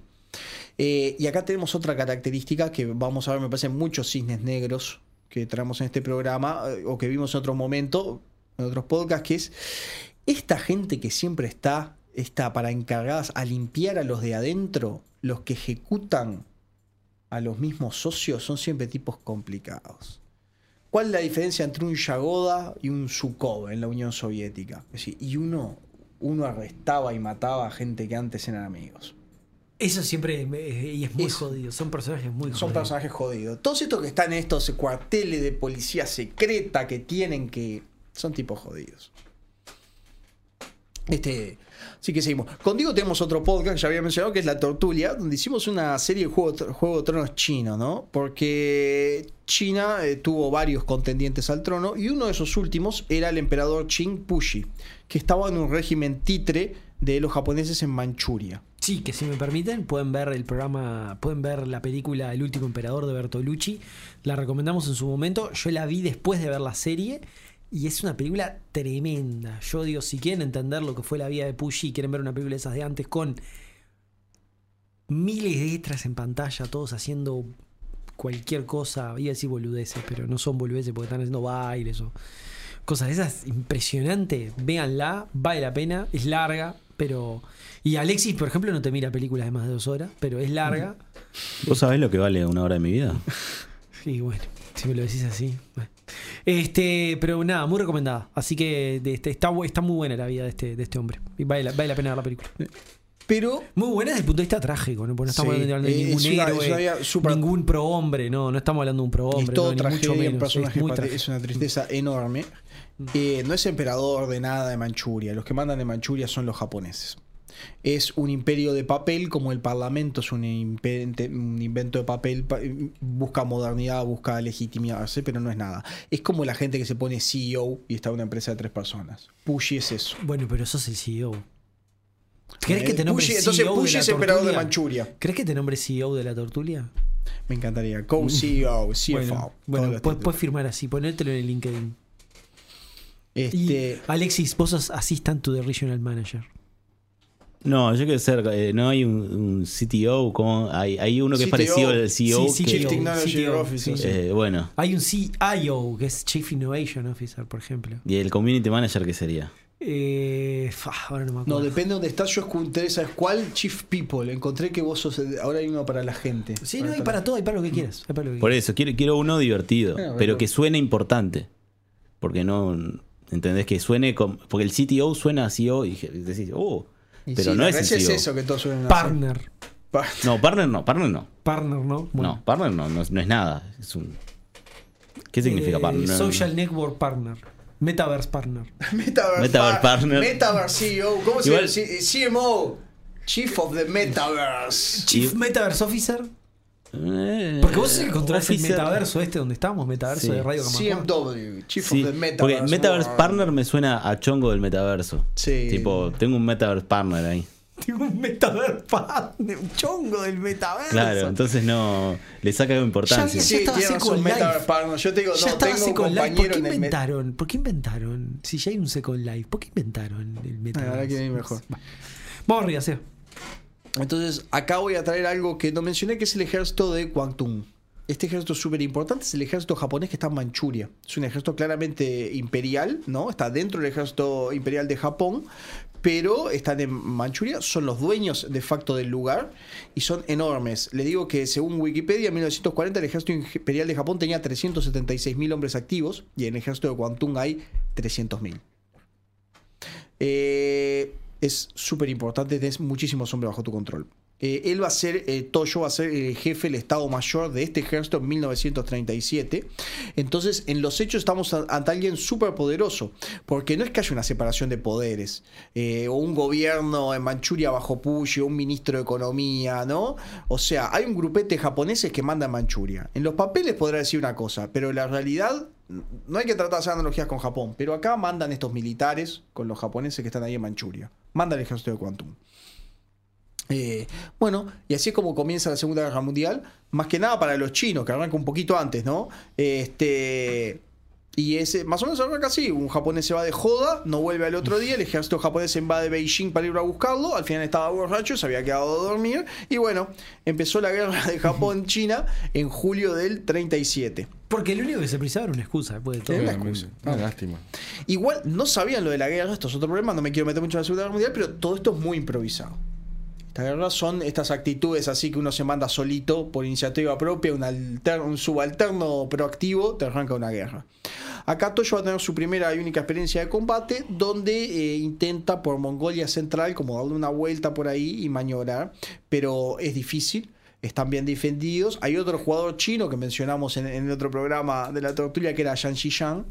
Eh, y acá tenemos otra característica que vamos a ver, me parece, muchos cisnes negros que traemos en este programa o que vimos en otro momento, en otros podcasts, que es esta gente que siempre está, está para encargadas a limpiar a los de adentro, los que ejecutan a los mismos socios son siempre tipos complicados. ¿cuál es la diferencia entre un Yagoda y un Sukhov en la Unión Soviética? Es decir, y uno, uno arrestaba y mataba a gente que antes eran amigos. Eso siempre me- y es muy Eso. jodido. Son personajes muy Son jodidos. personajes jodidos. Todos estos que están en estos cuarteles de policía secreta que tienen que. Son tipos jodidos. Este. Así que seguimos. Contigo tenemos otro podcast que ya había mencionado que es La Tortulia, donde hicimos una serie de Juego, Juego de Tronos chino, ¿no? Porque China eh, tuvo varios contendientes al trono y uno de esos últimos era el emperador Qing Pushi, que estaba en un régimen titre de los japoneses en Manchuria. Sí, que si me permiten, pueden ver el programa, pueden ver la película El último emperador de Bertolucci. La recomendamos en su momento. Yo la vi después de ver la serie. Y es una película tremenda. Yo digo, si quieren entender lo que fue la vida de Pushi y quieren ver una película de esas de antes con miles de extras en pantalla, todos haciendo cualquier cosa, iba a decir boludeces, pero no son boludeces porque están haciendo bailes o cosas de esas, impresionante. Véanla, vale la pena, es larga, pero. Y Alexis, por ejemplo, no te mira películas de más de dos horas, pero es larga. ¿Vos sabés lo que vale una hora de mi vida? *laughs* Y bueno, si me lo decís así. bueno. Este, pero nada, muy recomendada. Así que de este, está, está muy buena la vida de este, de este hombre. Y vale la, vale la pena ver la película. Pero Muy buena desde el punto de vista trágico, ¿no? Porque no estamos Sí, hablando de es ningún una- héroe, súper- ningún prohombre, no, no estamos hablando de un prohombre, es todo no, ni mucho tragedia, un menos. personaje es muy una tristeza enorme. Eh, no es emperador de nada de Manchuria. Los que mandan de Manchuria son los japoneses. Es un imperio de papel, como el parlamento es un, un invento de papel. pa- Busca modernidad, busca legitimarse, pero no es nada. Es como la gente que se pone CEO y está en una empresa de tres personas. Pushi es eso. Bueno, pero sos el CEO. ¿Crees que Eh, te nombre CEO entonces de Pushi la es emperador de? Manchuria. ¿Crees que te nombre CEO de la tortulia? Me encantaría. Co-CEO, CFO. *laughs* Bueno, puedes, firmar así, ponértelo en el LinkedIn. Y Este, Alexis, vos sos Assistant to the Regional Manager. No, yo quiero ser. eh, no hay un, un CTO, como hay, hay uno que CTO. es parecido al CEO. Sí, que- Chief Technology CTO, Officer. sí. eh, bueno, Hay un CIO, que es Chief Innovation Officer, por ejemplo. y el community manager, ¿qué sería? Eh, fa, ahora no me No, acuerdo. depende de dónde estás. Yo encontré, ¿sabes cuál? Chief People. Encontré que vos sos. Ahora hay uno para la gente. Sí, no, hay para todo, hay para lo que quieras. hay para lo que Por quieras. eso, quiero, quiero uno divertido, Bueno, pero que suene importante. Porque no. ¿Entendés? Que suene. como- porque el CTO suena a CEO y decís, oh. Y Pero sí, no es eso que todos suelen hacer. Partner. Pa- No, partner no, partner no. Partner, ¿no? Bueno. No, partner no, no es, no es nada. Es un. ¿Qué significa Eh, partner? Social Network Partner. Metaverse Partner. *laughs* Metaverse, Metaverse par- Partner. Metaverse CEO. ¿Cómo se llama? CMO. Chief of the Metaverse. Chief Metaverse Officer. Eh, Porque vos sos el que metaverso este donde estamos, metaverso Sí. de Radio Camacua. CMW. Chief Sí, of the Metaverse. porque Metaverse. Partner me suena a chongo del metaverso. Sí. Tipo, tengo un Metaverse Partner ahí. Tengo un Metaverse Partner, un chongo del metaverso. Claro, entonces no. Le saca importancia. Ya Sí, razón, Second Life. Metaverse Partner. Yo te digo, Ya no, tengo un Second Life. ¿Por compañero qué en el Met- inventaron? ¿Por qué inventaron? Si ya hay un Second Life, ¿por qué inventaron el La metaverso? verdad que viene mejor. Va. Vamos arriba, Seba. Entonces, acá voy a traer algo que no mencioné, que es el ejército de Kwangtung. Este ejército súper importante es el ejército japonés que está en Manchuria. Es un ejército claramente imperial, ¿no? Está dentro del ejército imperial de Japón, pero están en Manchuria, son los dueños de facto del lugar y son enormes. Le digo que según Wikipedia, en 1940 el ejército imperial de Japón tenía 376.000 hombres activos y en el ejército de Kwangtung hay 300.000. Eh, es súper importante, tenés muchísimos hombres bajo tu control. Eh, él va a ser, eh, Toyo va a ser el jefe del Estado Mayor de este ejército en 1937. Entonces, en los hechos estamos ante alguien súper poderoso, porque no es que haya una separación de poderes, eh, o un gobierno en Manchuria bajo Pushi, o un ministro de Economía, ¿no? O sea, hay un grupete de japoneses que manda en Manchuria. En los papeles podrá decir una cosa, pero la realidad no hay que tratar de hacer analogías con Japón, pero acá mandan estos militares con los japoneses que están ahí en Manchuria. Manda el ejército de Quantum. Eh, bueno, y así es como comienza la Segunda Guerra Mundial, más que nada para los chinos, que arranca un poquito antes, ¿no? Este. Y ese, más o menos arranca así: un japonés se va de joda, no vuelve al otro día, el ejército japonés invade Beijing para ir a buscarlo, al final estaba borracho, se había quedado a dormir, y bueno, empezó la guerra de Japón-China *laughs* en julio del 37. Porque el único que se precisaba era una excusa después de todo. Sí, una excusa. Una lástima. Igual no sabían lo de la guerra, esto es otro problema, no me quiero meter mucho en la Segunda Guerra Mundial, pero todo esto es muy improvisado. Son estas actitudes así que uno se manda solito por iniciativa propia, un, alter- un subalterno proactivo, te arranca una guerra. Acá Toyo va a tener su primera y única experiencia de combate, donde eh, intenta por Mongolia Central como darle una vuelta por ahí y maniobrar, pero es difícil. Están bien defendidos. Hay otro jugador chino que mencionamos en, el otro programa de la tortuga que era Yang Xishan,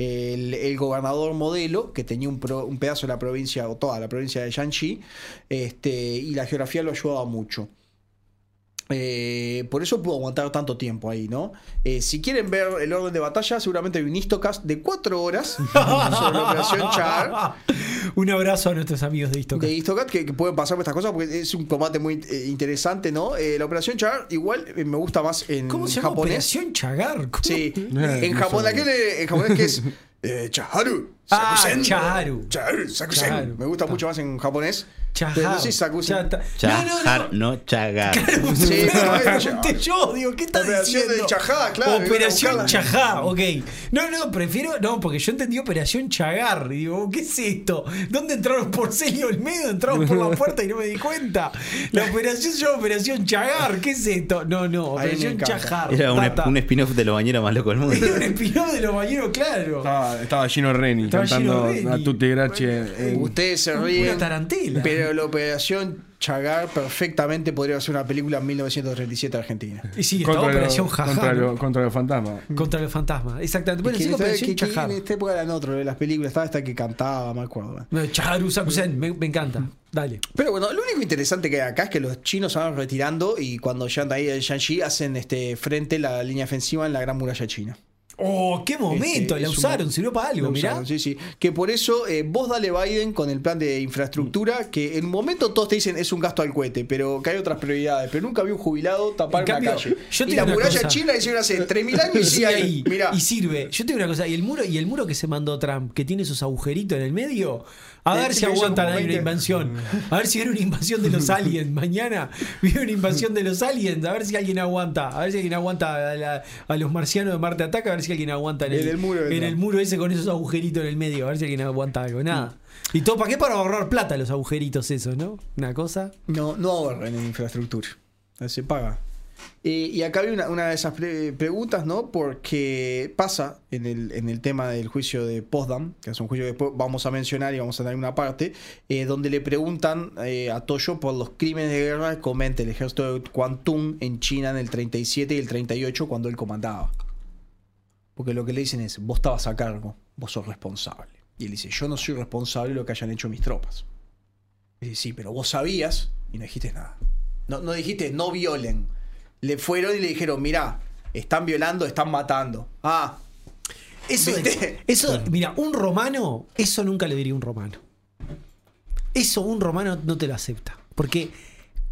el, el gobernador modelo, que tenía un, pro- un pedazo de la provincia, o toda la provincia de Shanxi, este, y la geografía lo ayudaba mucho. Eh, por eso pudo aguantar tanto tiempo ahí, ¿no? Eh, si quieren ver el orden de batalla, seguramente hay un Histocast de 4 horas *laughs* sobre la operación Char Un abrazo a nuestros amigos de Istocast. de Histocast que, que pueden pasar por estas cosas porque es un combate muy eh, interesante, ¿no? Eh, la operación Char igual eh, me gusta más en ¿Cómo se llama? japonés. Operación Chagar. ¿Cómo? Sí, en no Japón, aquel en japonés que es *laughs* eh, Chaharu. Ah, Sakusen. Chaharu. Chaharu, Sakusen. Chaharu. Me gusta mucho más en japonés. Chajar. Pero sí, Sakusen. Chata- Chahar, no chagar. Sí, Claro, no, me eh, pregunté yo, digo, ¿qué estás Operación diciendo? de Chajá, claro, Operación Chajá, ok. No, no, prefiero, no, porque yo entendí Operación Chagar. Y digo, ¿qué es esto? ¿Dónnde entraron por Celio Olmedo? Entraron por la *laughs* puerta y no me di cuenta. La operación se llama Operación Chagar. ¿Qué es esto? No, no, Operación. Chajar. Era un, spin-off de los bañeros más locos del mundo. Era un espinof de los bañeros, claro. Estaba, estaba Gino Reni Estaba cantando Reni. a Tutti en- Ustedes se Una ríen. Pero la operación Chagar perfectamente podría ser una película en 1937 argentina. Y sí, estaba Operación lo- contra, lo- contra los fantasmas. Contra el fantasma. Exactamente. Bueno, Es que Operación que- en esta época eran otro de las películas. Estaba esta que cantaba, me acuerdo. No, Chaharu Sakusen, me, me encanta. Dale. Pero bueno, lo único interesante que hay acá es que los chinos se van retirando y cuando llegan de ahí de Shanxi hacen este frente la línea ofensiva en la Gran Muralla China. Oh, qué momento. Este, la es un usaron, sirvió para algo, mirá. usaron, Sí, sí. Que por eso eh, vos dale Biden con el plan de infraestructura, que en un momento todos te dicen es un gasto al cohete, pero que hay otras prioridades. Pero nunca vi un jubilado tapar En cambio, una calle. yo y la muralla china hicieron hace 3.000 años y sigue ahí. Mirá. Y sirve. Yo te digo una cosa, y el muro, y el muro que se mandó Trump, que tiene esos agujeritos en el medio, a ver si aguantan ahí una 20. invasión. A ver si viene una invasión de los *laughs* aliens. Mañana viene una invasión de los aliens. A ver si alguien aguanta. A ver si alguien aguanta a, la- a los marcianos de Marte Ataca. A ver si alguien aguanta en el, En el muro en el muro ese con esos agujeritos en el medio. A ver si alguien aguanta algo. Nada. ¿Y todo para qué? Para ahorrar plata los agujeritos esos, ¿no? Una cosa. No, no ahorren en infraestructura. Se paga. Y acá hay una, de esas pre- preguntas, ¿no? Porque pasa en el, en el tema del juicio de Potsdam, que es un juicio que después vamos a mencionar y vamos a tener una parte, eh, donde le preguntan eh, a Toyo por los crímenes de guerra que comete el ejército de Kwantung en China en el 37 y el 38 cuando él comandaba. Porque lo que le dicen es, vos estabas a cargo, vos sos responsable. Y él dice, yo no soy responsable de lo que hayan hecho mis tropas. Y dice, sí, pero vos sabías y no dijiste nada. No, no dijiste, no violen. Le fueron y le dijeron, mirá, están violando, están matando. Ah, Eso, eso, mira, un romano, eso nunca le diría un romano. Eso un romano no te lo acepta. Porque,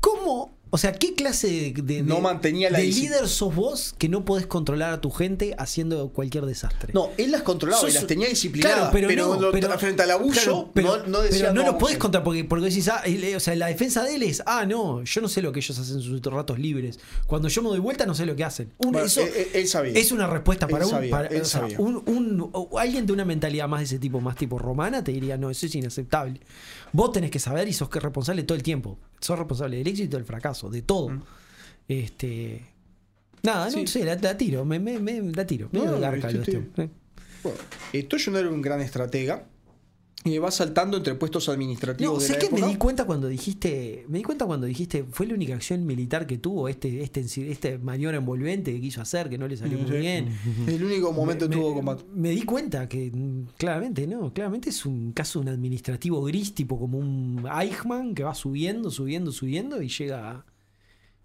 ¿cómo? O sea, ¿qué clase de, de- No de- mantenía la de disci- líder sos vos que no podés controlar a tu gente haciendo cualquier desastre? no, él las controlaba y las tenía disciplinadas. Claro, pero no, lo- pero- frente al abuso, claro, pero, no, no decía pero no lo podés contar porque, porque decís, ah, el- o sea, la defensa de él es, ah, no, yo no sé lo que ellos hacen en sus ratos libres. Cuando yo me doy vuelta, no sé lo que hacen. Un- Bueno, eso él- él- él sabía. es una respuesta Él para un. sabía, para- él o sea, sabía. un- un- alguien de una mentalidad más de ese tipo, más tipo romana, te diría, no, eso es inaceptable. Vos tenés que saber y sos que responsable todo el tiempo. Sos responsable del éxito y del fracaso, de todo. Mm. Este. Nada, no sé, la, la tiro, me, me, me- la tiro. No, no, este. Bueno, eh, Toyo no era un gran estratega. Y va saltando entre puestos administrativos No, de sé que época. me di cuenta cuando dijiste, me di cuenta cuando dijiste, fue la única acción militar que tuvo este, este, este maniobra envolvente que quiso hacer, que no le salió muy Sí. bien. *laughs* El único momento me, tuvo combate. me di cuenta que mm, claramente no, claramente es un caso de un administrativo gris, tipo como un Eichmann que va subiendo, subiendo, subiendo y llega, a-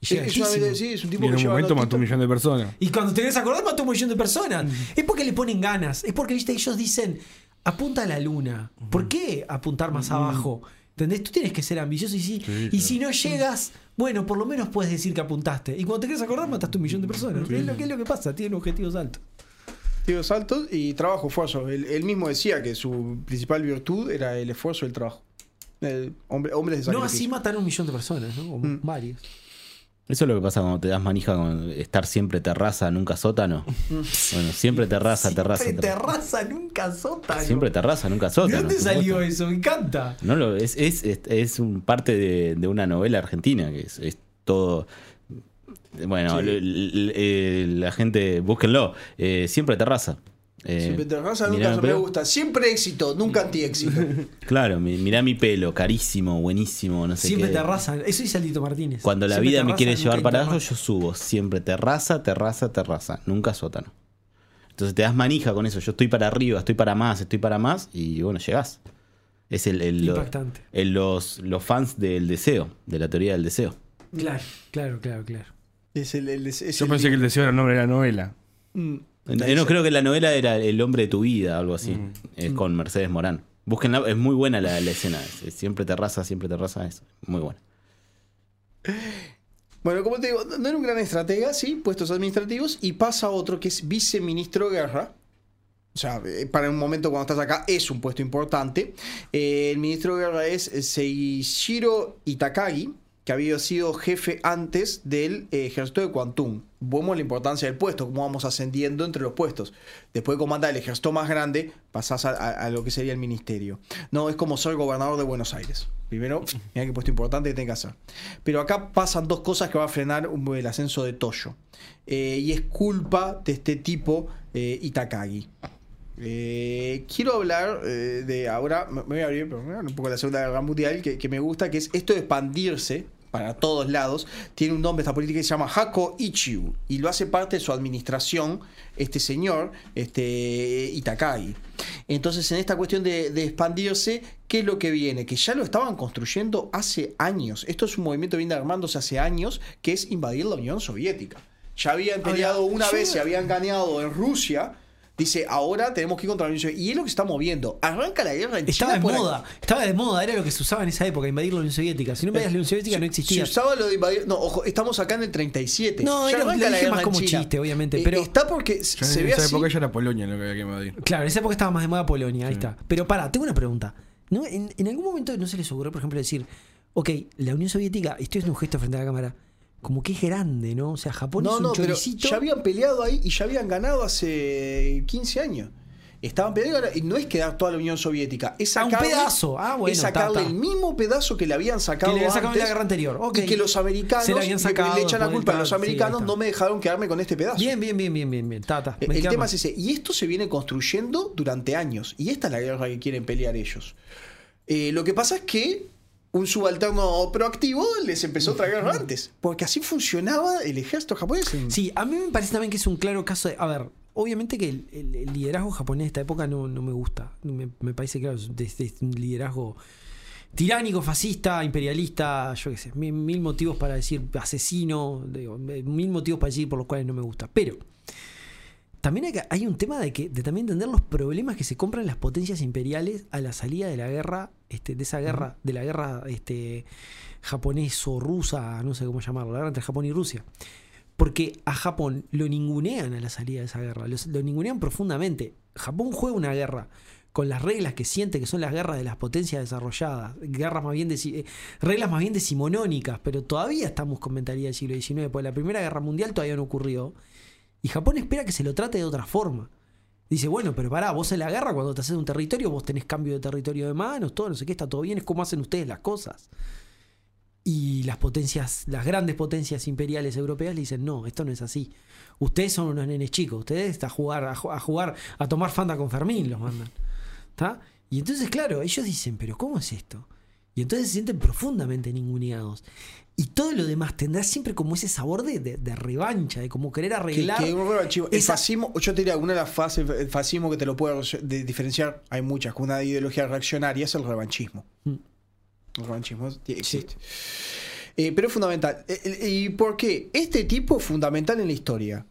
y es, sí, es un en que un momento mató un millón de personas. Y cuando te querés acordar, mató un millón de personas. Mm. Es porque le ponen ganas. Es porque, viste, ellos dicen, apunta a la luna. ¿Por qué apuntar más abajo? ¿Entendés? Tú tienes que ser ambicioso y si, Sí, y si no llegas, bueno, por lo menos puedes decir que apuntaste. Y cuando te querés acordar, mataste un millón de personas. Es lo que es lo que pasa, tienen objetivos altos. Tiros altos y trabajo, esfuerzo. Él, él mismo decía que su principal virtud era el esfuerzo y el trabajo. El hombre, hombres de No así matan un millón de personas, ¿no? O Mm. varios. Eso es lo que pasa cuando te das manija con estar siempre terraza, nunca sótano. Bueno, siempre terraza, terraza, Siempre terraza. terraza, nunca sótano. Siempre terraza, nunca ¿De sótano. dónde por salió eso? Me encanta. No, lo, es, es, es, es un parte de, de una novela argentina, que es, es todo... Bueno, Sí. l- l- eh, la gente, búsquenlo. eh, siempre terraza. Eh, Siempre te nunca me gusta. Siempre éxito, nunca anti-éxito. *laughs* Claro, mi- mirá mi pelo, carísimo, buenísimo, no sé Siempre qué. terraza. Eso dice Aldito Martínez. Cuando la Siempre vida me quiere llevar para abajo, yo subo. Siempre terraza, terraza, terraza. Nunca sótano. Entonces te das manija con eso. Yo estoy para arriba, estoy para más, estoy para más. Y bueno, llegás. Es el, el- lo- Impactante. el- los, los fans del deseo, de la teoría del deseo. Claro, claro, claro, claro. Es el, el- es Yo el- pensé que el deseo era el nombre de la novela. Mm. Eh, No creo que la novela era El hombre de tu vida, algo así. Es con Mercedes Morán. Búsquenla, es muy buena la, la escena. es- es siempre terraza, siempre terraza. Es muy buena. Bueno, como te digo, no era un gran estratega, sí, puestos administrativos, y pasa otro que es viceministro de guerra. O sea, eh, para un momento cuando estás acá es un puesto importante. Eh, el ministro de guerra es Seishiro Itakagi, que había sido jefe antes del eh, ejército de Kwantung. Vemos la importancia del puesto, cómo vamos ascendiendo entre los puestos. Después de comandar el ejército más grande, pasás a, lo que sería el ministerio. No, es como ser gobernador de Buenos Aires. Primero, mira qué puesto importante que tenés que hacer. Pero acá pasan dos cosas que va a frenar el ascenso de Toyo. Eh, y es culpa de este tipo, eh, Itakagi. Eh, quiero hablar eh, de ahora, me voy a abrir pero un poco la Segunda Guerra Mundial, que, que me gusta, que es esto de expandirse para todos lados. Tiene un nombre esta política que se llama Hako Ichiu y lo hace parte de su administración este señor, este Itakagi. Entonces, en esta cuestión de, de expandirse, ¿qué es lo que viene? Que ya lo estaban construyendo hace años. Esto es un movimiento que viene armándose hace años, que es invadir la Unión Soviética. Ya habían peleado una vez, se habían ganado en Rusia. Dice, ahora tenemos que ir contra la Unión Soviética. Y es lo que se está moviendo. Arranca la guerra en Estaba China de moda, estaba de moda, era lo que se usaba en esa época, invadir la Unión Soviética. Si no invadías la Unión Soviética no Se existía. usaba lo de invadir. No, ojo, estamos acá en el 37. No, Ya era- arranca lo la dije guerra más en como China. chiste, obviamente, Eh, pero- Está porque Ya se en ve esa así. época ya era Polonia lo que había que invadir. Claro, en esa época estaba más de moda Polonia, ahí está. Pero para, tengo una pregunta. ¿No? En, en algún momento no se les ocurrió, por ejemplo, decir, ok, la Unión Soviética, estoy haciendo un gesto frente a la cámara, como que es grande, ¿no? O sea, Japón No, es un no, pero ya habían peleado ahí y ya habían ganado hace 15 años. Estaban peleando y no es quedar toda la Unión Soviética, es Ah, un sacarle, pedazo. Ah, bueno, es sacarle ta. el mismo pedazo que le habían que sacado, le habían sacado en la guerra anterior. Y que los americanos Se la habían le- le echan la culpa a los sí, americanos, no me dejaron quedarme con este pedazo. Bien, bien, bien, bien, bien, bien. Ta, ta. Me El tema es ese. Y esto se viene construyendo durante años. Y esta es la guerra que quieren pelear ellos. Eh, lo que pasa es que un subalterno proactivo les empezó otra guerra antes. Porque así funcionaba el ejército japonés. Sí, a mí me parece también que es un claro caso de. A ver, obviamente que el, liderazgo japonés de esta época no, no me gusta. Me, parece, claro, es, es- es un liderazgo tiránico, fascista, imperialista, yo qué sé, mil, motivos para decir asesino, digo, mil motivos para decir por los cuales no me gusta. Pero también hay, hay un tema de que de también entender los problemas que se compran las potencias imperiales a la salida de la guerra, este, de esa guerra, de la guerra este, japoneso-rusa, no sé cómo llamarlo, la guerra entre Japón y Rusia. Porque a Japón lo ningunean a la salida de esa guerra, los- lo ningunean profundamente. Japón juega una guerra con las reglas que siente que son las guerras de las potencias desarrolladas, guerras más bien deci- eh, reglas más bien decimonónicas, pero todavía estamos con mentalidad del siglo XIX, porque la Primera Guerra Mundial todavía no ocurrió, y Japón espera que se lo trate de otra forma. Dice, bueno, pero pará, vos en la guerra, cuando te haces un territorio, vos tenés cambio de territorio de manos, todo, no sé qué, está todo bien, es como hacen ustedes las cosas. Y las potencias, las grandes potencias imperiales europeas le dicen, no, esto no es así. Ustedes son unos nenes chicos, ustedes a jugar, a, ju- a jugar, a tomar Fanta con Fermín los mandan. ¿Está? Y entonces, claro, ellos dicen, pero ¿cómo es esto? Y entonces se sienten profundamente ninguneados. Y todo lo demás tendrá siempre como ese sabor de, de- de revancha, de como querer Que, arreglar. que un revanchivo. El fascismo, yo te diría, una de las fases, el fascismo que te lo puedo diferenciar, hay muchas, con una ideología reaccionaria es el revanchismo. Mm. El revanchismo existe. Eh, pero es fundamental. Eh, eh, ¿Y por qué? Este tipo es fundamental en la historia.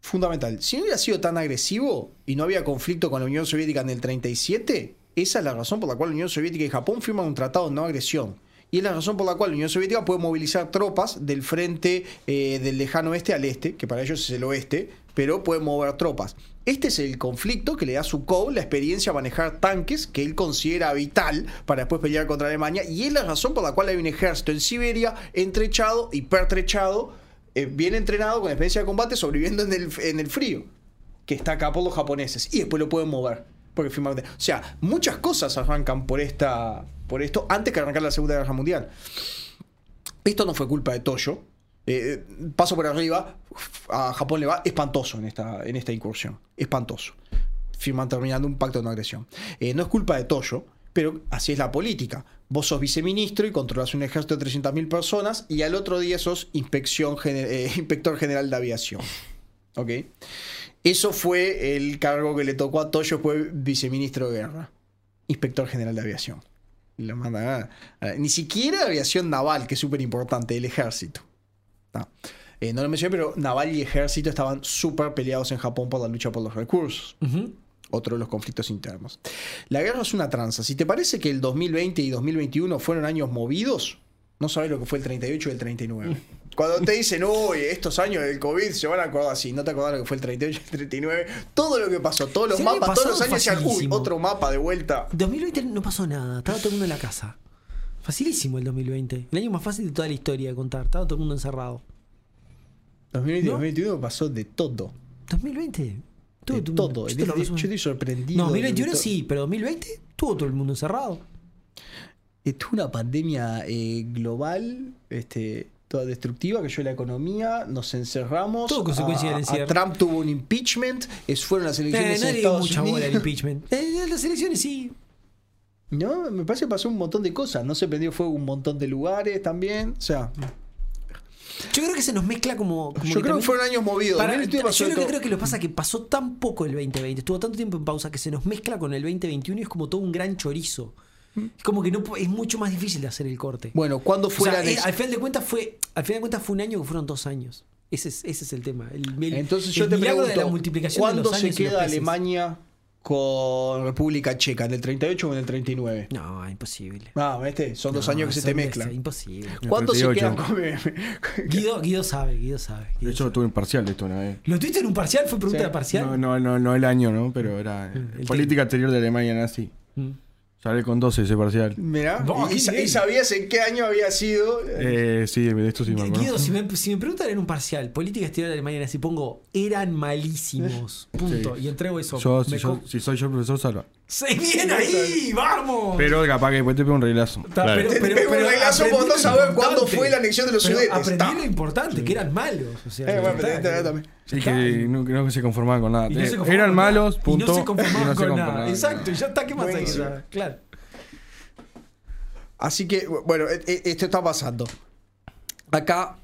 Fundamental. Si no hubiera sido tan agresivo y no había conflicto con la Unión Soviética en el 37, esa es la razón por la cual la Unión Soviética y Japón firman un tratado de no agresión. Y es la razón por la cual la Unión Soviética puede movilizar tropas del frente eh, del lejano oeste al este, que para ellos es el oeste, pero puede mover tropas. Este es el conflicto que le da a Sukhov la experiencia a manejar tanques que él considera vital para después pelear contra Alemania y es la razón por la cual hay un ejército en Siberia entrechado y pertrechado, eh, bien entrenado, con experiencia de combate, sobreviviendo en el, en el frío, que está acá por los japoneses y después lo pueden mover. Porque firmaron- o sea, muchas cosas arrancan por esta por esto antes que arrancar la Segunda Guerra Mundial. Esto no fue culpa de Toyo. Eh, paso por arriba, a Japón le va espantoso en esta, en esta incursión. Espantoso. Firman terminando un pacto de no agresión. Eh, no es culpa de Toyo, pero así es la política. Vos sos viceministro y controlas un ejército de 300.000 personas y al otro día sos eh, *laughs* inspector general de aviación. ¿Ok? Eso fue el cargo que le tocó a Toyo, fue viceministro de guerra. Inspector general de aviación. Lo a- a- ni siquiera aviación naval, que es súper importante, el ejército. No. Eh, no lo mencioné, pero naval y ejército estaban súper peleados en Japón por la lucha por los recursos. Otro de los conflictos internos. La guerra es una tranza. Si te parece que el 2020 y 2021 fueron años movidos, no sabes lo que fue el 38 y el 39. Cuando te dicen, uy, estos años del COVID se van a acordar así, no te acordás lo que fue el 38 y el 39, todo lo que pasó, todos los mapas, todos los años decían, uy, otro mapa de vuelta. 2020 no pasó nada, estaba todo el mundo en la casa. Facilísimo el 2020. El año más fácil de toda la historia de contar. Estaba todo el mundo encerrado. 2020 y ¿No? 2021 pasó de todo. 2020. De todo, todo. yo lo Yo estoy sorprendido. No, de 2021 todo. sí, pero 2020 estuvo todo el mundo encerrado. Estuvo una pandemia eh, global, este, toda destructiva, que yo la economía, nos encerramos. Todo consecuencia a- del a. Trump tuvo un impeachment, es, fueron las Eh, elecciones no en Estados mucha bola Unidos. impeachment. *laughs* Eh, las elecciones sí. No, me parece que pasó un montón de cosas. No se prendió fuego un montón de lugares también. O sea, Yo creo que se nos mezcla como. como yo creo que fueron años movidos. Para- 2021 pasó yo lo que creo que lo pasa que pasó tan poco el 2020, estuvo tanto tiempo en pausa que se nos mezcla con el 2021 y es como todo un gran chorizo. Es como que no es mucho más difícil de hacer el corte. Bueno, ¿cuándo O fue sea, la eh, al final de cuentas fue al final de cuentas fue un año que fueron dos años. Ese es, ese es el tema. El, el- Entonces el yo te pregunto, de la multiplicación de ¿cuándo los se años los queda. Alemania con República Checa? ¿En el 38 o en el 39? No, imposible. Ah, este, son dos años que se te de- mezclan. Imposible. ¿Cuándo se 38. quedan con... *laughs* Guido, Guido sabe, Guido sabe. De hecho, sabe. tuve un parcial de esto una vez. ¿Lo tuviste en un parcial? ¿Fue pregunta Sí. de parcial? No, no, no, no el año, ¿no? Pero era eh, El política exterior de Alemania nazi. Mm. Salí con 12 ese parcial. Mirá, No, y, qué sa- y bien. sabías en qué año había sido. Eh, sí, de esto sí me acuerdo. Guido, si me, si me preguntan en un parcial, política exterior de Alemania, si pongo eran malísimos, *laughs* punto, Sí. y entrego eso. Yo, me si, yo- co- si soy yo profesor, salva. ¡Se viene ahí! ¡Vamos! Pero capaz que después te pego un reglazo. Claro. Te pego un reglazo por no importante. cuándo fue la anexión de los Pero Sudetes. Aprendí Está. lo importante, que eran malos. O sea, Eh, bueno, está, que- no, no se conformaban con nada. Y no Eh, se conformaban eran con nada. malos, punto. Y no se conformaban *laughs* y no se con conformaban. nada. Exacto, y ya está, ¿qué más hay? Claro. Así que, bueno, e- e- esto está pasando. Acá,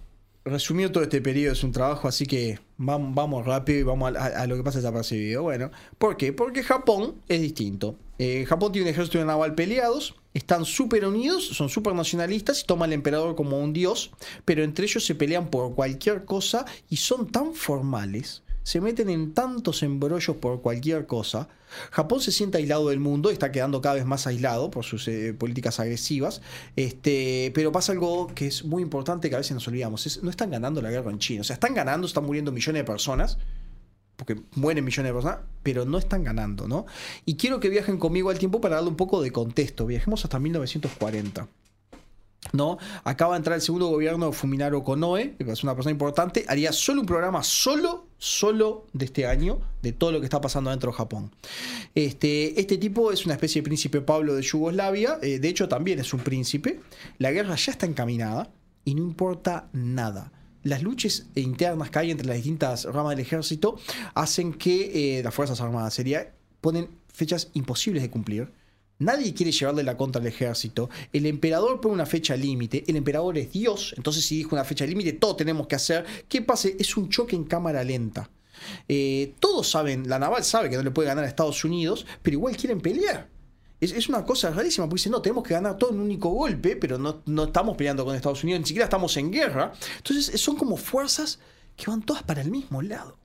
resumido todo este periodo, es un trabajo, así que vamos, rápido y vamos a, lo que pasa desapercibido. Bueno, ¿por qué? Porque Japón es distinto. Eh, Japón tiene un ejército una naval peleados, están súper unidos, son súper nacionalistas y toman al emperador como un dios, pero entre ellos se pelean por cualquier cosa y son tan formales, se meten en tantos embrollos por cualquier cosa. Japón se siente aislado del mundo, está quedando cada vez más aislado por sus eh, políticas agresivas, este, pero pasa algo que es muy importante que a veces nos olvidamos, es, no están ganando la guerra en China, o sea, están ganando, están muriendo millones de personas, porque mueren millones de personas, pero no están ganando, ¿no? Y quiero que viajen conmigo al tiempo para darle un poco de contexto. Viajemos hasta 1940. ¿No? Acaba de entrar el segundo gobierno de Fuminaro Konoe, que es una persona importante. Haría solo un programa solo, solo de este año, de todo lo que está pasando dentro de Japón. Este, este tipo es una especie de príncipe Pablo de Yugoslavia. eh, de hecho, también es un príncipe. La guerra ya está encaminada y no importa nada. Las luchas internas que hay entre las distintas ramas del ejército hacen que eh, las Fuerzas Armadas sería, ponen fechas imposibles de cumplir. Nadie quiere llevarle la contra al ejército. El emperador pone una fecha límite. El emperador es Dios. Entonces, si dijo una fecha límite, todo tenemos que hacer. ¿Qué pase? Es un choque en cámara lenta. Eh, todos saben, la naval sabe que no le puede ganar a Estados Unidos, pero igual quieren pelear. Es, una cosa rarísima, porque dicen, no, tenemos que ganar todo en un único golpe, pero no, no estamos peleando con Estados Unidos, ni siquiera estamos en guerra. Entonces, son como fuerzas que van todas para el mismo lado.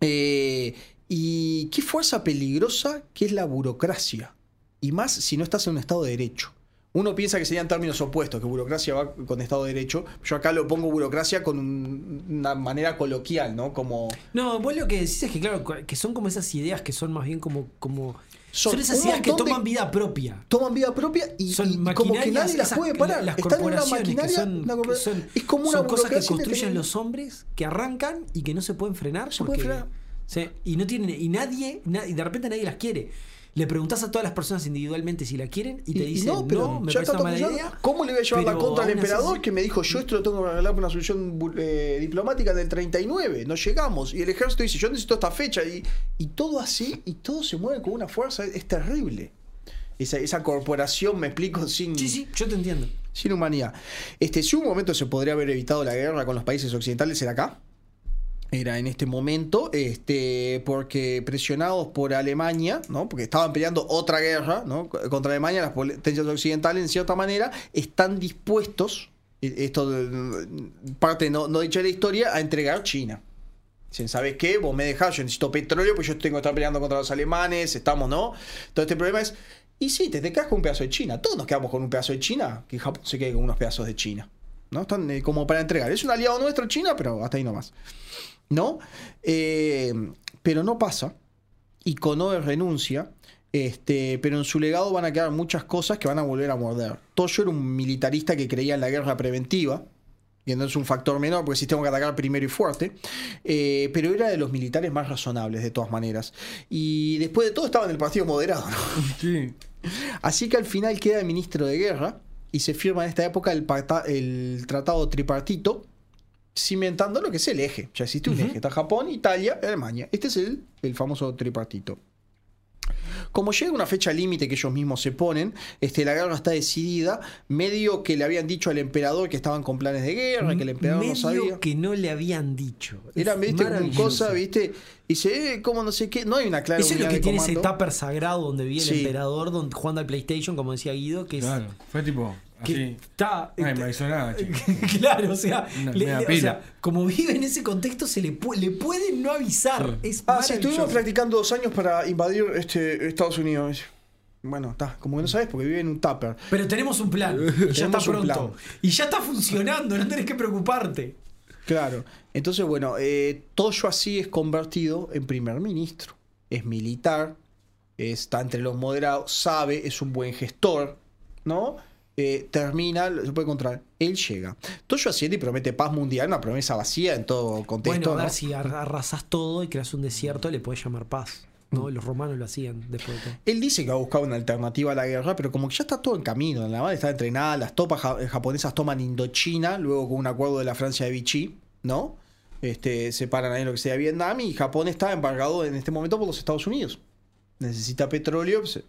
Eh, y qué fuerza peligrosa que es la burocracia. Y más si no estás en un Estado de Derecho. Uno piensa que serían términos opuestos, que burocracia va con Estado de Derecho. Yo acá lo pongo burocracia con un- una manera coloquial, ¿no? Como. No, vos lo que decís es que, claro, que son como esas ideas que son más bien como. como Son son, esas ideas que de- toman vida propia. Toman vida propia y, Son y como que nadie las puede parar. Las Están en una maquinaria. son, una que corpora- son- es como una son cosas que construyen los hombres que arrancan y que no se pueden frenar. se puede porque- frenar. Sí, y no tienen, y nadie, na- y de repente nadie las quiere. Le preguntás a todas las personas individualmente si la quieren y te dicen, no, pero me ya parece una mala todo idea. ¿Cómo le voy a llevar la contra al así emperador que me dijo yo esto lo tengo que arreglar por una solución eh, diplomática del 39? No llegamos. Y el ejército dice yo necesito esta fecha. Y, y todo así, y todo se mueve con una fuerza. Es, terrible. Esa, esa corporación, me explico, sin, Sí, sí, yo te entiendo. sin humanidad. Este, si un momento se podría haber evitado la guerra con los países occidentales, era acá. Era en este momento, este, porque presionados por Alemania, ¿no? porque estaban peleando otra guerra ¿no? contra Alemania, las potencias occidentales, en cierta manera, están dispuestos, eh, esto de- parte no, no dicha de la historia, a entregar China. Dicen, ¿sabes qué? Vos me dejás, yo necesito petróleo, pues yo tengo que estar peleando contra los alemanes, estamos, ¿no? Todo este problema es, y sí, te, te quedas con un pedazo de China. Todos nos quedamos con un pedazo de China, que Japón se quede con unos pedazos de China. ¿No? Están eh, como para entregar. Es un aliado nuestro, China, pero hasta ahí nomás. ¿No? Eh, pero no pasa. Y Konoe renuncia. Este, pero en su legado van a quedar muchas cosas que van a volver a morder. Toyo era un militarista que creía en la guerra preventiva. Y no es un factor menor, porque si tengo que atacar primero y fuerte. Eh, pero era de los militares más razonables, de todas maneras. Y después de todo estaba en el partido moderado, ¿no? Sí. Así que al final queda el ministro de guerra y se firma en esta época el tratado tripartito, cimentando lo que es el eje. Ya existe un eje. Está Japón, Italia, Alemania. Este es el, el famoso tripartito. Como llega una fecha límite que ellos mismos se ponen, este, la guerra está decidida, medio que le habían dicho al emperador que estaban con planes de guerra, que el emperador Medio no sabía. que no le habían dicho. Era, viste, maravilloso. cosa, viste, y dice, eh, como no sé qué, no hay una clara Eso es lo que tiene ese comando. tupper sagrado donde vive Sí. el emperador donde, jugando al PlayStation, como decía Guido, que es. Claro. Fue tipo. Que está, Ay, me hizo nada, *laughs* chico. claro, o sea, le- o como vive en ese contexto, se le, pu- le pueden no avisar. Es Ah, sí, estuvimos practicando dos años para invadir este, Estados Unidos. Bueno, está, como que no sabes porque vive en un tupper. Pero tenemos un plan. *laughs* Y ya está pronto. plan. Y ya está funcionando, no tenés que preocuparte. Claro. Entonces, bueno, eh, Toyo así es convertido en primer ministro. Es militar, está entre los moderados, sabe, es un buen gestor, ¿no? Eh, termina, se puede encontrar. Él llega. Toyo asciende y promete paz mundial, una promesa vacía en todo contexto. Bueno, a ver, ¿no? si ar- arrasás todo y creas un desierto, le podés llamar paz. ¿no? Mm. Los romanos lo hacían después de todo. Él dice que ha buscado una alternativa a la guerra, pero como que ya está todo en camino. La naval está entrenada, las tropas ja- japonesas toman Indochina, luego con un acuerdo de la Francia de Vichy, ¿no? Este, separan ahí lo que sea Vietnam y Japón está embargado en este momento por los Estados Unidos. Necesita petróleo pues,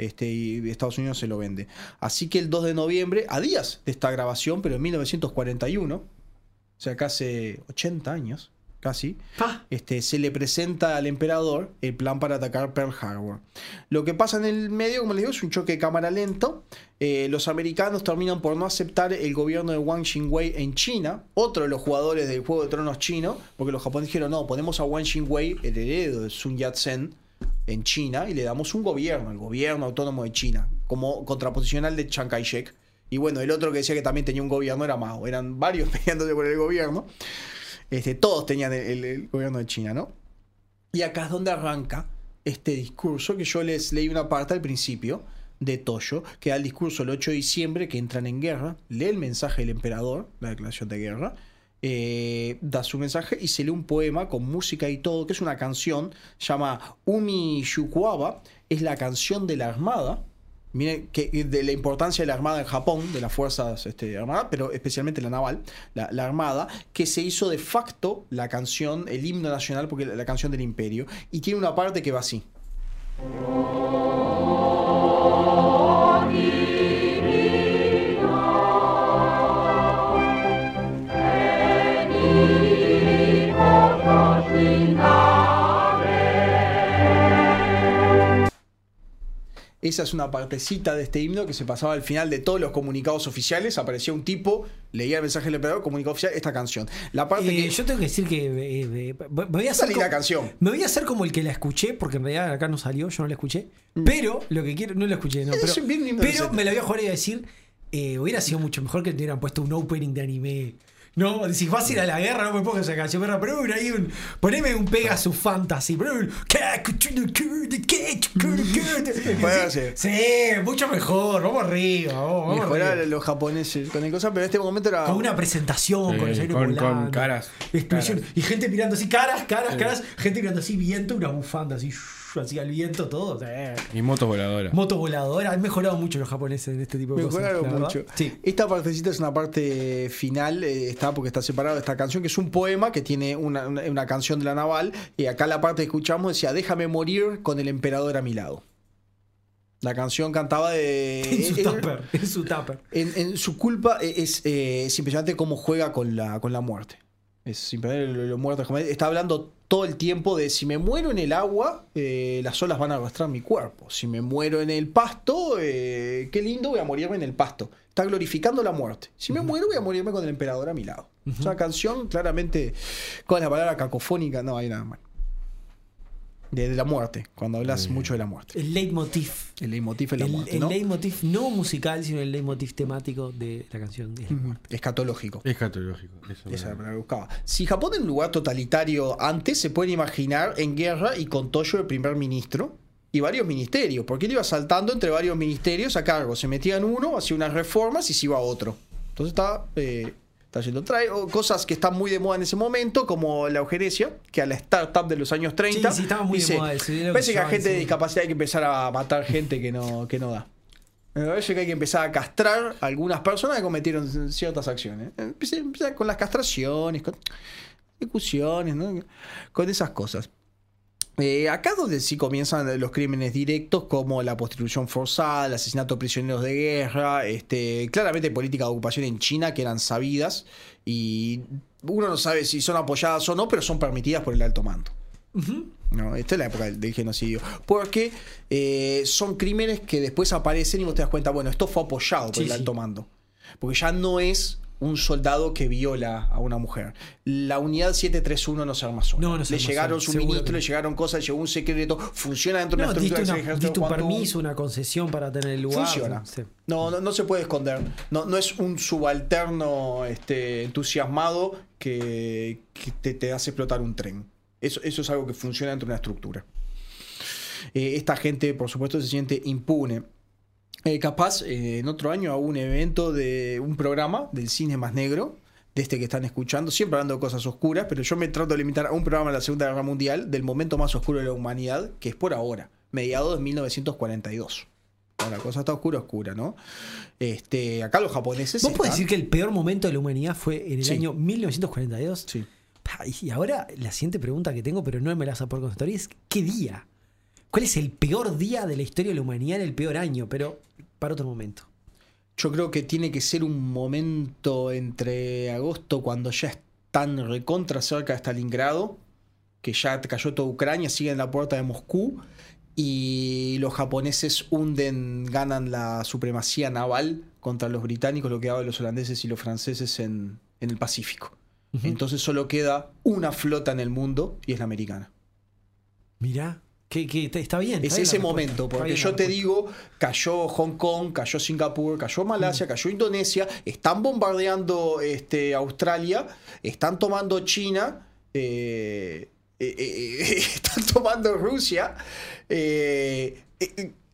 este, y Estados Unidos se lo vende. Así que el 2 de noviembre, a días de esta grabación, pero en 1941, o sea, casi 80 años, casi, Pa. este, se le presenta al emperador el plan para atacar Pearl Harbor. Lo que pasa en el medio, como les digo, es un choque de cámara lento. Eh, los americanos terminan por no aceptar el gobierno de Wang Jingwei en China, otro de los jugadores del Juego de Tronos chino, porque los japoneses dijeron, no, ponemos a Wang Jingwei, el heredero de Sun Yat-sen, en China y le damos un gobierno, el gobierno autónomo de China, como contraposición al de Chiang Kai-shek. Y bueno, el otro que decía que también tenía un gobierno era Mao. Eran varios *laughs* peleándose por el gobierno. Este, todos tenían el, el- gobierno de China, ¿no? Y acá es donde arranca este discurso que yo les leí una parte al principio de Toyo, que da el discurso el 8 de diciembre, que entran en guerra, lee el mensaje del emperador, la declaración de guerra, eh, da su mensaje y se lee un poema con música y todo, que es una canción, llama Umi Yukuaba, es la canción de la Armada, que de la importancia de la Armada en Japón, de las fuerzas este, armadas, pero especialmente la naval, la, Armada, que se hizo de facto la canción, el himno nacional, porque la canción del imperio, y tiene una parte que va así. Esa es una partecita de este himno que se pasaba al final de todos los comunicados oficiales. Aparecía un tipo, leía el mensaje del emperador, comunicado oficial, esta canción. La parte Eh, que. yo tengo que decir que eh, eh, me voy a hacer como- canción. Me voy a hacer como el que la escuché, porque en realidad acá no salió, yo no la escuché. Pero lo que quiero, no la escuché, no. Mm. Es Pero, pero me la voy a jugar y a decir, eh, hubiera sido mucho mejor que te hubieran puesto un opening de anime. No, si vas a ir a la guerra, no me pongas esa canción, perra, pero ahí un, poneme un Pegasus Fantasy, poneme un. Sí, mucho mejor, vamos arriba, vamos, vamos Mejorar arriba. los japoneses con el cosa, pero en este momento era. Con una presentación, con Sí, los aires con- con volando, caras, explosiones, caras. y gente mirando así, caras, caras, caras, gente mirando así, viento, una bufanda así, así al viento, todo. sí. Y motos voladoras. Moto voladora, han mejorado mucho los japoneses en este tipo de Mejoraron cosas. la mucho. Sí. Esta partecita es una parte final, eh, está porque está separado de esta canción, que es un poema que tiene una, una- una canción de la naval. Y acá la parte que escuchamos decía: Déjame morir con el emperador a mi lado. La canción cantaba de. *laughs* En su eh, tupper, en su tupper. En, en su culpa eh, es, eh, es impresionante cómo juega con la, con la muerte. Es impresionante lo, lo muerto. Está hablando todo el tiempo de si me muero en el agua, eh, las olas van a arrastrar mi cuerpo. Si me muero en el pasto, eh, qué lindo, voy a morirme en el pasto. Está glorificando la muerte. Si me muero, voy a morirme con el emperador a mi lado. Es una canción claramente con la palabra cacofónica, no hay nada más. De, de la muerte, cuando hablas mucho de la muerte. El leitmotiv. El leitmotiv es la El, muerte, el ¿no? leitmotiv no musical, sino el leitmotiv temático de la canción. es la muerte. Escatológico. Escatológico. Eso Esa es la era. palabra que buscaba. Si Japón era un lugar totalitario antes, se pueden imaginar en guerra y con Toyo el primer ministro y varios ministerios, porque él iba saltando entre varios ministerios a cargo. Se metía en uno, hacía unas reformas y se iba a otro. Entonces está, eh, está yendo. Trae cosas que están muy de moda en ese momento, como la eugenesia, que a la startup de los años 30. Sí, sí, estaba muy de moda eso, que Parece que a gente de discapacidad hay que empezar a matar gente que no, que no da. Me parece que hay que empezar a castrar a algunas personas que cometieron ciertas acciones. Empieza, con las castraciones, con ejecuciones, ¿no? con esas cosas. Eh, acá donde sí comienzan los crímenes directos como la prostitución forzada, el asesinato de prisioneros de guerra, este, claramente política de ocupación en China que eran sabidas y uno no sabe si son apoyadas o no, pero son permitidas por el alto mando. No, esta es la época del, del genocidio. Porque eh, son crímenes que después aparecen y vos te das cuenta, bueno, esto fue apoyado por Sí, el alto mando. Porque ya no es un soldado que viola a una mujer. La unidad 731 no se arma sola. No, no se le llegaron suministros, que le llegaron cosas, llegó un secreto, funciona dentro de No, una diste, estructura una- que se diste un permiso, una concesión para tener el lugar. Funciona. Sí. No, no, no se puede esconder. No, no es un subalterno este, entusiasmado que, que te, te hace explotar un tren. Eso, eso es algo que funciona dentro de una estructura. Eh, esta gente, por supuesto, se siente impune. Eh, capaz, eh, en otro año hago un evento de un programa del cine más negro, de este que están escuchando, siempre hablando de cosas oscuras, pero yo me trato de limitar a un programa de la Segunda Guerra Mundial, del momento más oscuro de la humanidad, que es por ahora, mediados de 1942. Cuando La cosa está oscura, oscura, ¿no? Este, acá los japoneses. ¿Vos podés están- decir que el peor momento de la humanidad fue en el Sí. año 1942? Sí. Y ahora la siguiente pregunta que tengo, pero no me la vas a poder contestar, es ¿qué día? ¿Cuál es el peor día de la historia de la humanidad, el peor año? Pero para otro momento. Yo creo que tiene que ser un momento entre agosto, cuando ya están recontra cerca de Stalingrado, que ya cayó toda Ucrania, siguen en la puerta de Moscú, y los japoneses hunden, ganan la supremacía naval contra los británicos, lo que daban los holandeses y los franceses en, en el Pacífico. Entonces solo queda una flota en el mundo y es la americana. Mirá, que, que está- está bien. Es bien ese momento, porque yo te digo, cayó Hong Kong, cayó Singapur, cayó Malasia, Mm. cayó Indonesia, están bombardeando este, Australia, están tomando China, eh, eh, eh, *laughs* están tomando Rusia.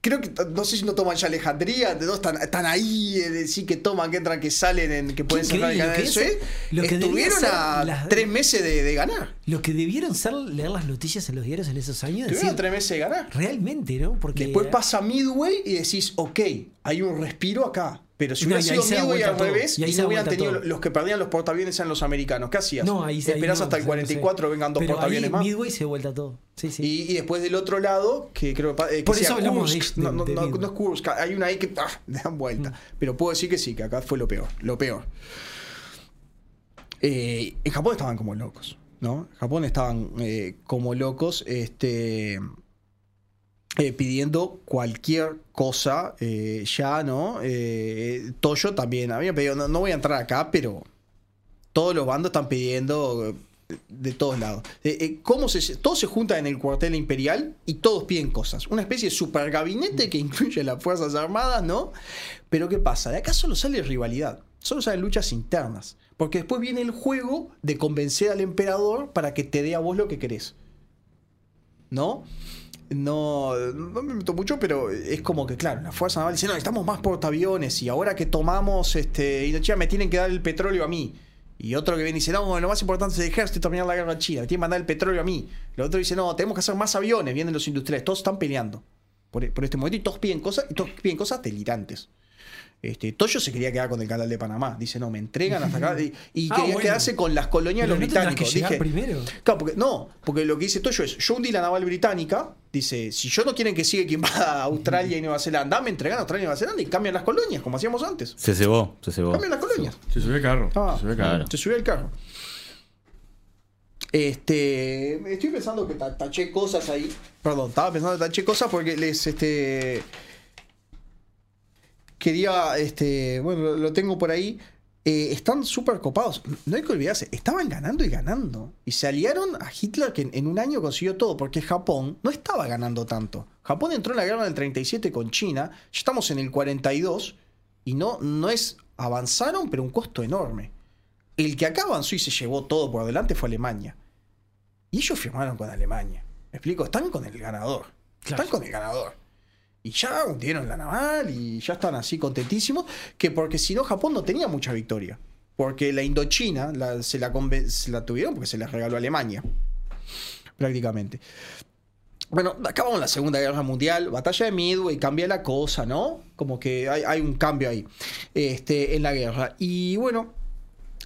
Eh, eh, creo que, no sé si no toman ya Alejandría, de dos están, están ahí, eh, de sí que toman, que entran, que salen, en, que pueden cerrar el canal de que es- Suez. Estuvieron a las- tres meses de, de ganar. Lo que debieron ser leer las noticias en los diarios en esos años. Estuvieron a Decir, tres meses de ganar. realmente, ¿no? Porque Después pasa Midway y decís, ok, hay un respiro acá. Pero si hubiera ahí sido Midway al revés Y ahí y no hubieran tenido todo. los que perdían los portaaviones eran los americanos, ¿qué hacías? No, ahí, ahí Esperás no, hasta el no sé. 44, vengan dos Pero portaaviones ahí más. Midway se vuelta todo. Sí, sí. Y, y después del otro lado, que creo que, eh, que Por sea eso hablamos de- Kursk, de- no, no, de no, Midway. no es Kursk, hay una ahí que ah, *laughs* le dan vuelta. Pero puedo decir que sí, que acá fue lo peor, lo peor. Eh, en Japón estaban como locos, ¿no? En Japón estaban eh, como locos, este... eh, pidiendo cualquier cosa eh, ya, ¿no? Eh, Toyo también había pedido, no, voy a entrar acá, pero todos los bandos están pidiendo eh, de todos lados. ¿cómo se, todos se juntan en el cuartel imperial y todos piden cosas. Una especie de super gabinete que incluye las Fuerzas Armadas, ¿no? Pero ¿qué pasa? De acá solo sale rivalidad, solo salen luchas internas. Porque después viene el juego de convencer al emperador para que te dé a vos lo que querés. ¿No? No, no me meto mucho, pero es como que, claro, la Fuerza Naval dice, no, necesitamos más portaaviones y ahora que tomamos este, Indochina me tienen que dar el petróleo a mí. Y otro que viene y dice, no, lo más importante es el ejército y terminar la guerra en China, me tienen que mandar el petróleo a mí. El otro dice, no, tenemos que hacer más aviones, vienen los industriales, todos están peleando por, por este momento y todos piden cosas, y todos piden cosas delirantes. Este, Toyo se quería quedar con el canal de Panamá. Dice, no, me entregan hasta acá. Y, y Ah, quería bueno. quedarse con las colonias de los no británicos. que Dije, primero. Claro, porque, no, porque lo que dice Toyo es, yo hundí la naval británica, dice, si yo no quieren que siga quien va a *laughs* Australia y Nueva Zelanda, me entregan a Australia y Nueva Zelanda y cambian las colonias, como hacíamos antes. Se cebó, se cebó. Cambian las colonias. Se subió el carro. Ah, se subió el carro. Se subió al carro. Este, estoy pensando que ta- taché cosas ahí. Perdón, estaba pensando que taché cosas porque les, este, quería, este, bueno, lo, tengo por ahí. Eh, están súper copados. No hay que olvidarse, estaban ganando y ganando. Y se aliaron a Hitler que en, en un año consiguió todo, porque Japón no estaba ganando tanto. Japón entró en la guerra del 37 con China, ya estamos en el 42, y no, no es, avanzaron, pero un costo enorme. El que acá avanzó y se llevó todo por delante fue Alemania. Y ellos firmaron con Alemania. ¿Me explico? Están con el ganador. Claro. Están con el ganador. Y ya hundieron la naval y ya están así contentísimos. Que porque si no, Japón no tenía mucha victoria. Porque la Indochina se, la se la tuvieron porque se la regaló Alemania. Prácticamente. Bueno, acabamos la Segunda Guerra Mundial, batalla de Midway, cambia la cosa, ¿no? Como que hay, hay un cambio ahí este, en la guerra. Y bueno,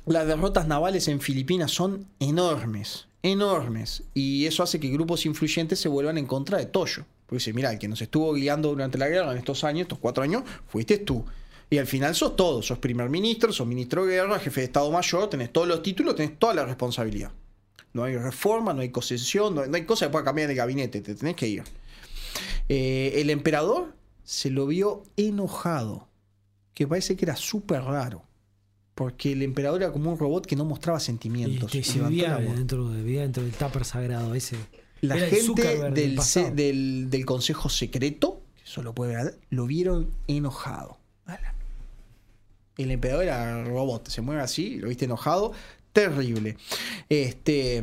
las derrotas navales en Filipinas son enormes, enormes. Y eso hace que grupos influyentes se vuelvan en contra de Toyo. Porque dice, mira, el que nos estuvo guiando durante la guerra en estos años, estos cuatro años, fuiste tú. Y al final sos todo, sos primer ministro, sos ministro de guerra, jefe de Estado Mayor, tenés todos los títulos, tenés toda la responsabilidad. No hay reforma, no hay concesión, no, no hay cosa que pueda cambiar en el gabinete, te tenés que ir. Eh, el emperador se lo vio enojado, que parece que era súper raro, porque el emperador era como un robot que no mostraba Y sentimientos. se Levantó vivía dentro, de- vivía dentro del tupper sagrado ese. La Era gente del del, Consejo Secreto, que eso lo puede ver, lo vieron enojado. El emperador era robot, se mueve así, lo viste enojado, terrible. Este.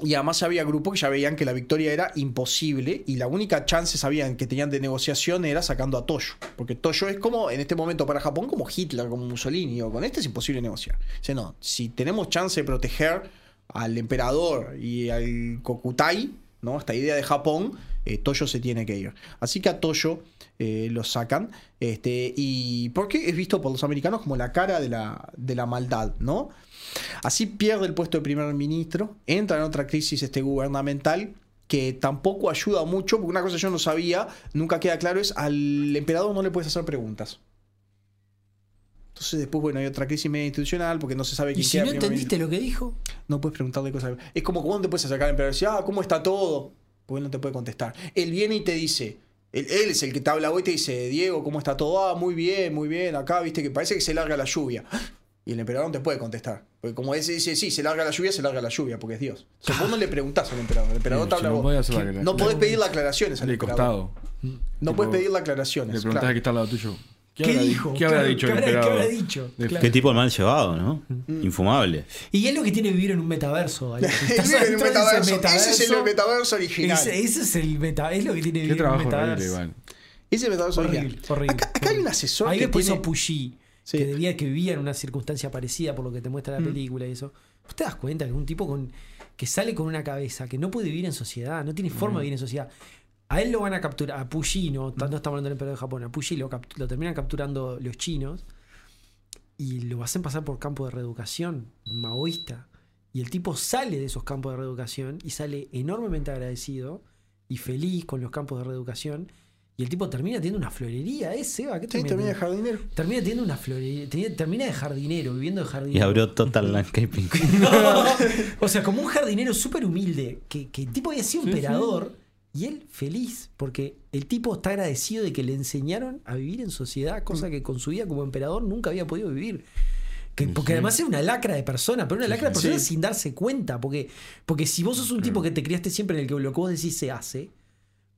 Y además había grupos que ya veían que la victoria era imposible y la única chance sabían que tenían de negociación era sacando a Toyo. Porque Toyo es como, en este momento para Japón, como Hitler, como Mussolini. O con este es imposible negociar. Dice, no, si tenemos chance de proteger al emperador y al Kokutai, ¿no? Esta idea de Japón, eh, Toyo se tiene que ir. Así que a Toyo eh, lo sacan. Este, y porque es visto por los americanos como la cara de la, de la maldad, ¿no? Así pierde el puesto de primer ministro, entra en otra crisis este, gubernamental que tampoco ayuda mucho, porque una cosa yo no sabía, nunca queda claro, es al emperador no le puedes hacer preguntas. Entonces después, bueno, hay otra crisis media institucional porque no se sabe ¿Y quién si queda no entendiste lo que dijo? no puedes preguntarle cosas. Es como cuando te puedes acercar al emperador y decir, ah, ¿cómo está todo? Porque él no te puede contestar. Él viene y te dice, él, él es el que te habla hoy y te dice, Diego, ¿cómo está todo? Ah, muy bien, muy bien, acá, viste que parece que se larga la lluvia. Y el emperador no te puede contestar. Porque como ese dice, sí, se larga la lluvia, se larga la lluvia, porque es Dios. O sea, vos no le preguntás al emperador, el emperador Sí, te si habla a no vos. podés la. No podés pedirle aclaraciones al emperador. costado. No Tipo, puedes pedirle Le aclaraciones. preguntás claro. a qué está al lado tuyo. ¿Qué, habrá dijo? ¿Qué habrá Claro, dicho ¿qué habrá- qué habrá dicho? De- Claro. Qué tipo mal llevado, ¿no? Infumable. Y es lo que tiene vivir en un metaverso. *laughs* Estás en un de ese metaverso. Ese es el metaverso original. Ese, ese es el meta, es lo que tiene vivir en un trabajo horrible, metaverso. igual. Ese metaverso Horrible, original. horrible. Acá, acá hay un asesor Ahí que después tiene... hizo Puyi, Sí. que, debía, que vivía en una circunstancia parecida por lo que te muestra la Mm. película y eso. ¿Vos te das cuenta que es un tipo con, que sale con una cabeza, que no puede vivir en sociedad, no tiene Mm. forma de vivir en sociedad? A él lo van a capturar, a Puyi, no, no estamos hablando del emperador de Japón, a Puyi lo, lo terminan capturando los chinos y lo hacen pasar por campo de reeducación maoísta. Y el tipo sale de esos campos de reeducación y sale enormemente agradecido y feliz con los campos de reeducación. Y el tipo termina teniendo una florería, ¿eh, Seba? ¿Qué Sí, termina de jardinero. Termina teniendo una florería, termina de jardinero, viviendo de jardinero. Y abrió Total Landscaping. *laughs* o sea, como un jardinero súper humilde, que, que el tipo había sido Sí, emperador Y él feliz, porque el tipo está agradecido de que le enseñaron a vivir en sociedad, cosa que con su vida como emperador nunca había podido vivir. Que- porque además era una lacra de persona, pero una lacra de persona Sí. sin darse cuenta. Porque, porque si vos sos un tipo que te criaste siempre en el que lo que vos decís se hace,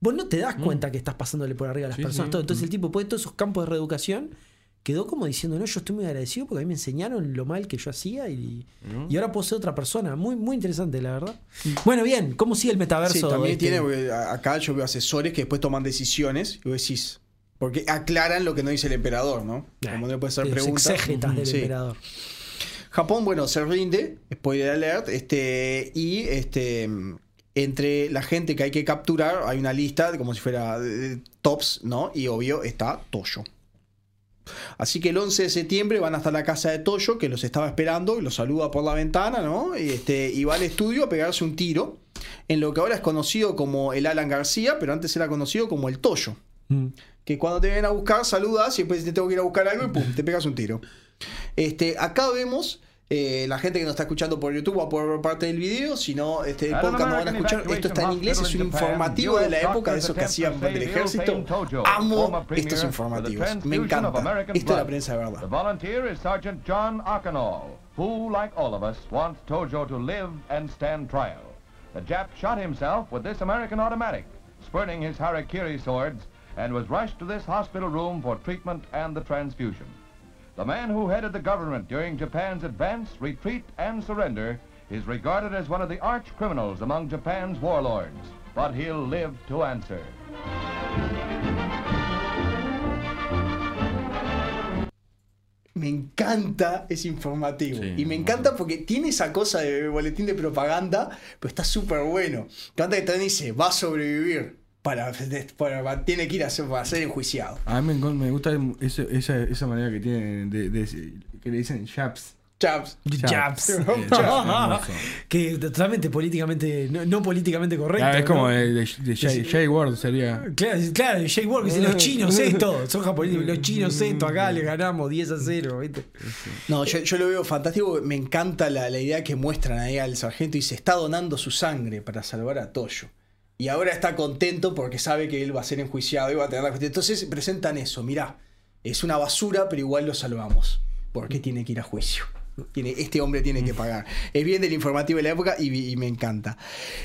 vos no te das cuenta que estás pasándole por arriba a las Sí, personas. sí. todo. Entonces el tipo, después de todos esos campos de reeducación, quedó como diciendo, no, yo estoy muy agradecido porque a mí me enseñaron lo mal que yo hacía y, y ahora puedo ser otra persona. Muy, muy interesante, la verdad. Bueno, bien, ¿cómo sigue el metaverso? Sí, también este? tiene, acá yo veo asesores que después toman decisiones y vos decís, porque aclaran lo que no dice el emperador, ¿no? Como no le puede hacer preguntas. exégetas del Sí. emperador. Japón, bueno, se rinde, spoiler alert, este, y este, entre la gente que hay que capturar hay una lista como si fuera de- de tops, ¿no? Y obvio está Toyo. Así que el 11 de septiembre van hasta la casa de Toyo, que los estaba esperando, y los saluda por la ventana, ¿no? Y, este, y va al estudio a pegarse un tiro en lo que ahora es conocido como el Alan García, pero antes era conocido como el Toyo. Mm. Que cuando te vienen a buscar, saludas y después te tengo que ir a buscar algo y pum, te pegas un tiro. Este, acá vemos eh, la gente que nos está escuchando por YouTube o por parte del video, si no, este, el an podcast no van a escuchar. Esto está en inglés, es un informativo de la época de esos que hacían to para el save ejército. Amo estos informativos. Me encanta. Esto es la prensa de verdad. who, like all of us, wants Tojo to live and stand trial. The Jap shot himself with this American automatic, spurning his harakiri swords, and was rushed to this hospital room for treatment and the transfusion. The man who headed the government during Japan's advance, retreat, and surrender is regarded as one of the arch criminals among Japan's warlords, but he'll live to answer. Me encanta ese informativo. Sí, y me bueno. encanta porque tiene esa cosa de boletín de propaganda, pero está súper bueno. Me encanta que también dice, va a sobrevivir. Para, *laughs* para- tiene que ir a ser, para ser enjuiciado. A mí me, me gusta ese- esa, esa manera que tienen de, de- que le dicen chaps. Chaps. Eh, chaps, hermoso. que totalmente políticamente, no, no políticamente correcto. Ah, es como ¿no? de, Jay, Jay Ward sería. Claro, claro, Jay Ward que dice los chinos esto, son japoneses, los chinos esto, acá le ganamos 10 a 0, ¿viste? No, yo, yo lo veo fantástico. Me encanta la, la idea que muestran ahí al sargento y se está donando su sangre para salvar a Toyo. Y ahora está contento porque sabe que él va a ser enjuiciado y va a tener la justicia. Entonces presentan eso. Mirá, es una basura, pero igual lo salvamos. ¿Por qué tiene que ir a juicio? Tiene, este hombre tiene que pagar. Es bien del informativo de la época y, me encanta.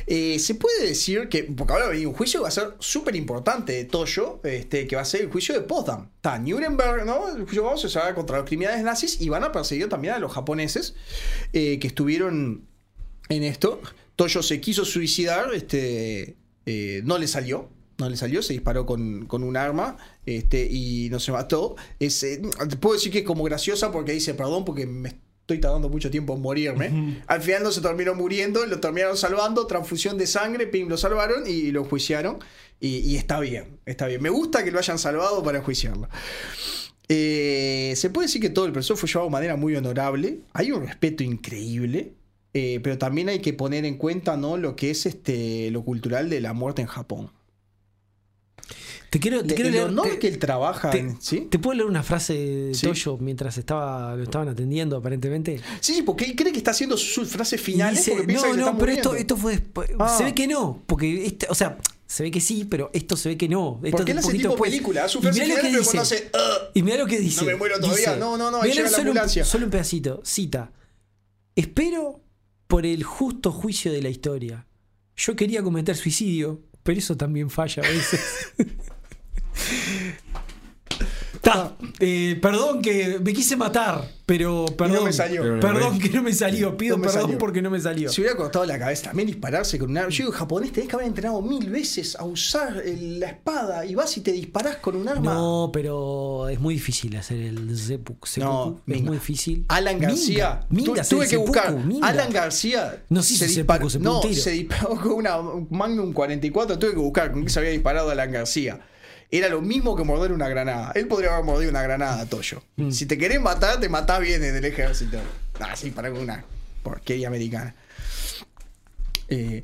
Eh, se puede decir que, porque ahora hay un juicio que va a ser súper importante de Toyo, este, que va a ser el juicio de Potsdam. Está Nuremberg, ¿no? El juicio vamos se va contra los criminales nazis y van a perseguir también a los japoneses eh, que estuvieron en esto. Toyo se quiso suicidar, este, eh, no le salió. No le salió, se disparó con, con un arma este, y no se mató. Es, eh, puedo decir que es como graciosa porque dice, perdón, porque me estoy tardando mucho tiempo en morirme. Al final no se terminó muriendo, lo terminaron salvando, transfusión de sangre, pim, lo salvaron y lo enjuiciaron. Y, y está bien, está bien. Me gusta que lo hayan salvado para enjuiciarlo. Eh, se puede decir que todo el proceso fue llevado de manera muy honorable. Hay un respeto increíble. Eh, pero también hay que poner en cuenta ¿no? lo que es este, lo cultural de la muerte en Japón. Te quiero, te Le- quiero el leer. honor te- que él trabaja. te- en- ¿sí? ¿Te puedo leer una frase de Sí. Toyo mientras estaba, lo estaban atendiendo, aparentemente? sí, porque él cree que está haciendo sus frases Y finales dice, no, que no, pero esto, muriendo". esto fue después. Ah. Se ve que no, porque este, o sea, se ve que sí, pero esto se ve que no. Esto Porque él hace tipo después. película, su Y frase final, que pero cuando dice. hace, "Ugh", Y mira lo que dice. me muero todavía. No, no, no, ahí mirá llega la solo un- ambulancia. Solo un pedacito. Cita. Espero por el justo juicio de la historia. Yo quería cometer suicidio, pero eso también falla a veces. *laughs* Ta, eh, perdón que me quise matar, pero perdón. me salió. Perdón que no me salió. Pido No me perdón salió. porque no me salió. Se hubiera cortado la cabeza también dispararse con un arma. Yo digo, japonés, tenés que haber entrenado mil veces a usar el- la espada y vas y te disparás con un arma. No, pero es muy difícil hacer el seppuku. No, es muy difícil. Alan García, Minga, tuve que buscar. minga. Alan García No se hizo disparó, seppuku, se pegó no, un tiro. se disparó con una Magnum 44. Tuve que buscar con qué se había disparado Alan García. Era lo mismo que morder una granada. Él podría haber mordido una granada, Toyo. Mm. Si te querés matar, te matás bien en el ejército. Ah, sí, para una porquería americana. Eh,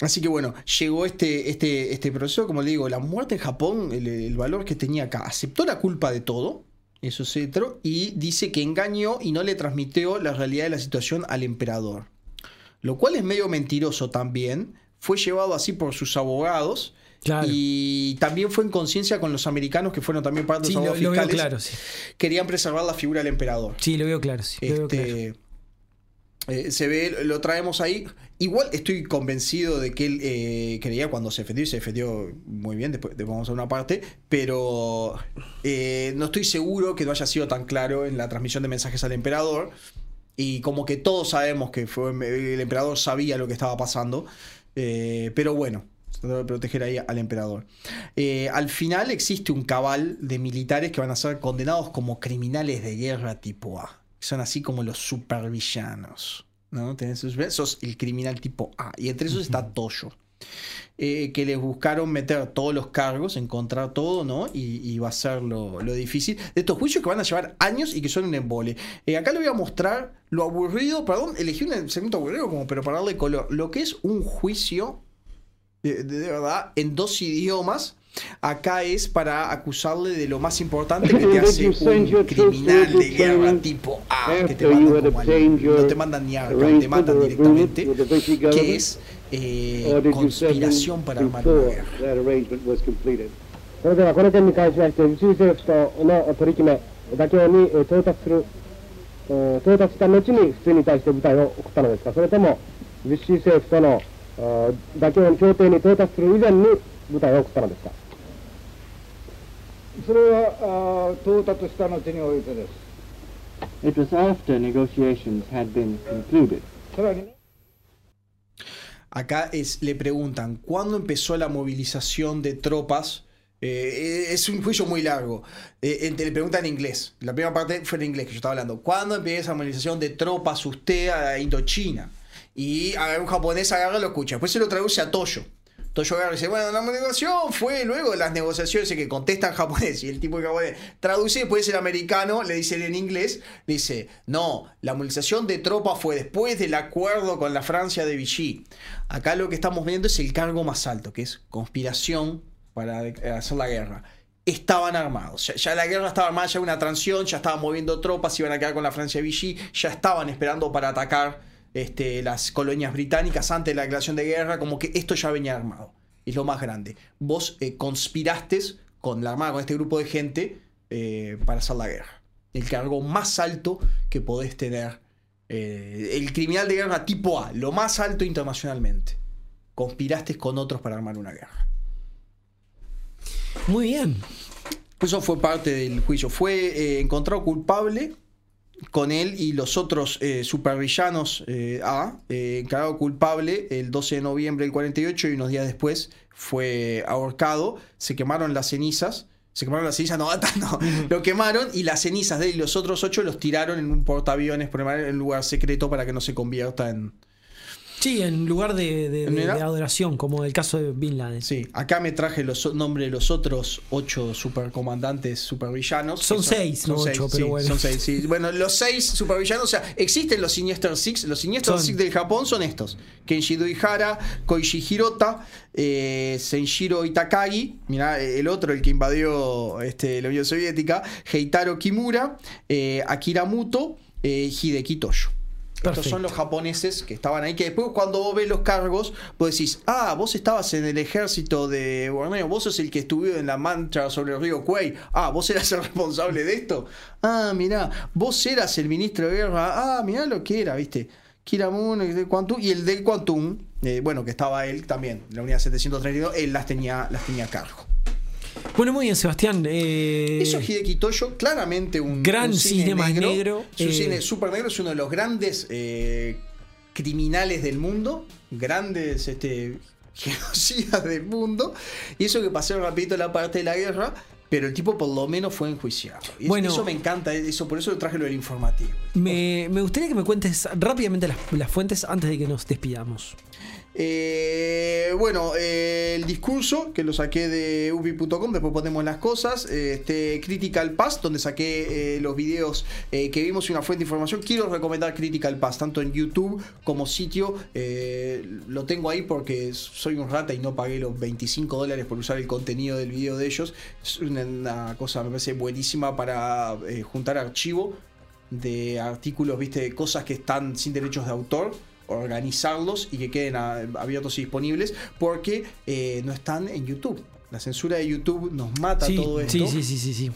así que bueno, llegó este, este, este proceso, como le digo, la muerte en Japón, el, el valor que tenía acá, aceptó la culpa de todo, eso es cetro, y dice que engañó y no le transmitió la realidad de la situación al emperador. Lo cual es medio mentiroso también. fue llevado así por sus abogados. Claro. Y también fue en conciencia con los americanos que fueron también parte de Sí, los lo, abogados lo fiscales. claro, sí. Querían preservar la figura del emperador. Sí, lo veo claro, sí. lo veo claro. Este, eh, se ve, lo traemos ahí. Igual estoy convencido de que él eh, creía cuando se defendió y se defendió muy bien, después, después vamos a una parte, pero eh, no estoy seguro que no haya sido tan claro en la transmisión de mensajes al emperador. Y como que todos sabemos que fue, el emperador sabía lo que estaba pasando, eh, pero bueno, debe proteger ahí al emperador. Eh, al final existe un cabal de militares que van a ser condenados como criminales de guerra tipo A. Son así como los supervillanos. ¿no? Tenés sos el criminal tipo A. Y entre esos está Toyo. eh, que les buscaron meter todos los cargos, encontrar todo, ¿no? Y, y va a ser lo, lo difícil. De estos juicios que van a llevar años y que son un embole. Eh, acá le voy a mostrar lo aburrido, perdón, elegí un segmento aburrido como, pero para darle color. Lo que es un juicio, de, de verdad, en dos idiomas, acá es para acusarle de lo más importante que te hace un criminal de guerra tipo A, que te mandan como al, no te mandan ni a te matan directamente, que es eh, conspiración para armar una guerra. だけに到達する到達した後に普通に対して部隊を送ったのですか？それとも 妥協協定に到達する以前に部隊を送ったのですか。それはあー到達した後においてです It was after negotiations had been concluded. さらにね Acá es, le preguntan, ¿cuándo empezó la movilización de tropas? Eh, es un juicio muy largo. Eh, eh, te le preguntan en inglés. La primera parte fue en inglés que yo estaba hablando. ¿Cuándo empieza la movilización de tropas usted a Indochina? Y un japonés agarra y lo escucha. Después se lo traduce a Toyo. Toyo agarra y dice, bueno, la negociación fue luego de las negociaciones que contestan japonés. Y el tipo de japonés traduce, después el americano le dice en inglés, dice, no, la movilización de tropas fue después del acuerdo con la Francia de Vichy. Acá lo que estamos viendo es el cargo más alto, que es conspiración para hacer la guerra. Estaban armados, ya, ya la guerra estaba armada, ya una transición, ya estaban moviendo tropas, iban a quedar con la Francia de Vichy, ya estaban esperando para atacar este, las colonias británicas antes de la declaración de guerra, como que esto ya venía armado. Es lo más grande. Vos eh, conspiraste con la Armada, con este grupo de gente, eh, para hacer la guerra. El cargo más alto que podés tener. eh, el criminal de guerra tipo A, lo más alto internacionalmente. Conspiraste con otros para armar una guerra. Muy bien. Eso fue parte del juicio. Fue encontrado culpable con él y los otros eh, supervillanos eh, A, eh, encargado culpable el 12 de noviembre del 48 y unos días después fue ahorcado. Se quemaron las cenizas. Se quemaron las cenizas, no, *laughs* no, lo quemaron y las cenizas de él y los otros ocho los tiraron en un portaaviones por en un lugar secreto para que no se convierta en, Sí, en lugar de, de- de- Mira. de adoración, como el caso de Bin Laden. Sí, acá me traje los nombres de los otros ocho supercomandantes supervillanos. Son seis, no ocho, pero sí, bueno. Son seis, sí. Bueno, los seis supervillanos, o sea, existen los Sinister Six. Los Sinister Son- Six del Japón son estos: Kenji Ihara, Koichi Hirota, eh, Senshiro Itakagi, mira el otro, el que invadió este, la Unión Soviética, Heitaro Kimura, eh, Akira Muto, eh, Hideki Toyo. Estos son los japoneses que estaban ahí, que después cuando vos ves los cargos, vos decís, ah, vos estabas en el ejército de Borneo, vos sos el que estuvo en la mancha sobre el río Kuei, ah, vos eras el responsable de esto, ah, mirá, vos eras el ministro de guerra, ah, mirá lo que era, viste, Kiramun, el de Quantum, y el del Quantum, eh, bueno, que estaba él también, la unidad 732, él las tenía, las tenía a cargo. Bueno, muy bien, Sebastián. eh, Eso Hideki Toyo, claramente un Gran un cine negro, Es un eh, cine super negro, es uno de los grandes eh, criminales del mundo, grandes este, *laughs* genocidas del mundo. Y eso que pasé rapidito la parte de la guerra, pero el tipo por lo menos fue enjuiciado. Y eso- Bueno. eso me encanta, eso por eso traje lo del informativo. me, me gustaría que me cuentes rápidamente las, las fuentes antes de que nos despidamos. Eh, bueno, eh, el discurso que lo saqué de ubi.com, después ponemos las cosas. eh, Este Critical Pass, donde saqué los videos que vimos y una fuente de información. Quiero recomendar Critical Pass, tanto en YouTube como sitio. lo tengo ahí porque soy un rata y no pagué los 25 dólares por usar el contenido del video de ellos. Es una, una cosa, me parece buenísima para juntar archivo de artículos, viste, de cosas que están sin derechos de autor organizarlos y que queden abiertos y disponibles porque eh, no están en YouTube. La censura de YouTube nos mata Sí, todo esto. sí, sí, sí, sí, sí.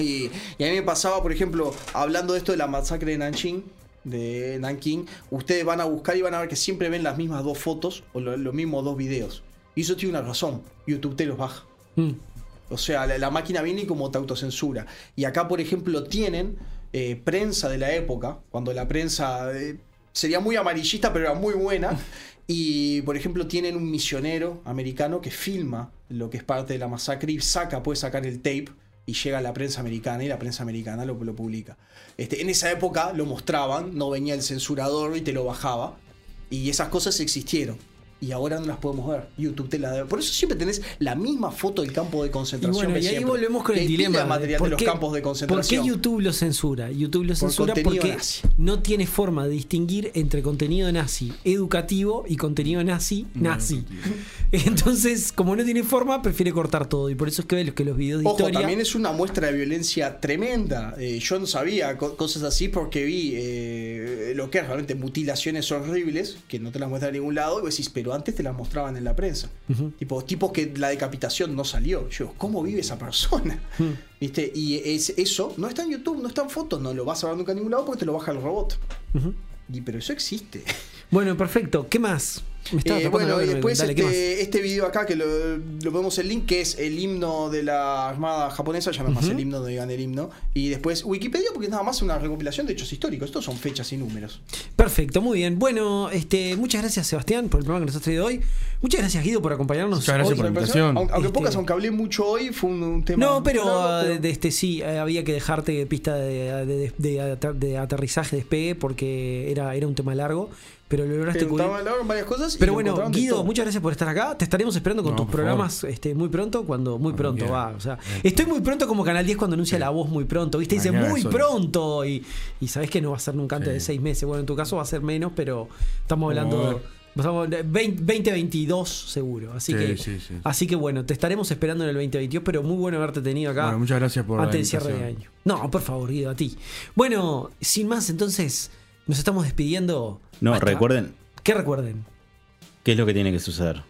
Y, y a mí me pasaba, por ejemplo, hablando de esto de la masacre de Nanjing, de Nanking, ustedes van a buscar y van a ver que siempre ven las mismas dos fotos o lo- los mismos dos videos. Y eso tiene una razón. YouTube te los baja. Mm. O sea, la, la máquina viene y como te autocensura. Y acá, por ejemplo, tienen eh, prensa de la época, cuando la prensa eh, sería muy amarillista, pero era muy buena. Y, por ejemplo, tienen un misionero americano que filma lo que es parte de la masacre y saca, puede sacar el tape y llega a la prensa americana y la prensa americana lo, lo publica. Este, en esa época lo mostraban, no venía el censurador y te lo bajaba. Y esas cosas existieron. Y ahora no las podemos ver. YouTube te las da. Por eso siempre tenés la misma foto del campo de Y concentración. bueno, que y ahí siempre. volvemos con Y el dilema. material ¿por de los qué- campos de ¿Por concentración. qué YouTube lo censura? YouTube lo censura porque nazi. no tiene forma de distinguir entre contenido nazi educativo y contenido nazi nazi. *laughs* Entonces, como no tiene forma, prefiere cortar todo. Y por eso es que ves que los videos de Ojo, historia. también es una muestra de violencia tremenda. Eh, yo no sabía co- cosas así porque vi eh, lo que es realmente mutilaciones horribles, que no te las muestran en ningún lado, y vos decís, pero antes te las mostraban en la prensa. Tipo, tipos que la decapitación no salió. Yo, ¿cómo vive esa persona? ¿Viste? Y es, eso no está en YouTube, no está en fotos, no lo vas a ver nunca en ningún lado porque te lo baja el robot. Y pero eso existe. Bueno, perfecto. ¿Qué más? Eh, bueno, y después este, este video acá que lo, lo vemos el link, que es el himno de la Armada japonesa, llama más el himno, no digan el himno. Y después Wikipedia, porque es nada más una recopilación de hechos históricos. Estos son fechas y números. Perfecto, muy bien. Bueno, este, muchas gracias Sebastián por el programa que nos has traído hoy. Muchas gracias Guido por acompañarnos. Muchas gracias hoy. por la invitación. Aunque, aunque Este- pocas, aunque hablé mucho hoy, fue un, un tema. No, pero, largo, ah, pero- de este sí, eh, había que dejarte pista de, de- de aterrizaje, despegue, porque era, era un tema largo, pero lo lograste cubrir. en varias cosas. Pero bueno, Guido, todo. muchas gracias por estar acá. Te estaremos esperando con No, tus programas este, muy pronto, cuando muy Cuando pronto va. O sea, estoy muy pronto como Canal 10 cuando anuncia la voz muy pronto, ¿viste? Dice muy pronto y, y sabes que no va a ser nunca antes Sí. de seis meses. Bueno, en tu caso va a ser menos, pero estamos hablando ver. estamos de 20, 2022 seguro. Así Sí, que sí, sí. así que bueno, te estaremos esperando en el 2022, pero muy bueno haberte tenido acá Bueno, muchas gracias por la antes del cierre de año. No, por favor, Guido, a ti. Bueno, sin más, entonces nos estamos despidiendo. No, Hasta- recuerden Que recuerden qué es lo que tiene que suceder.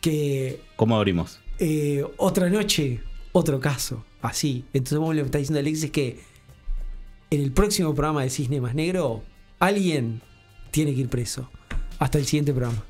que ¿Cómo abrimos? eh, otra noche, otro caso. Así. Entonces, vos lo que está diciendo Alex es que en el próximo programa de Cisne Más Negro, alguien tiene que ir preso. Hasta el siguiente programa.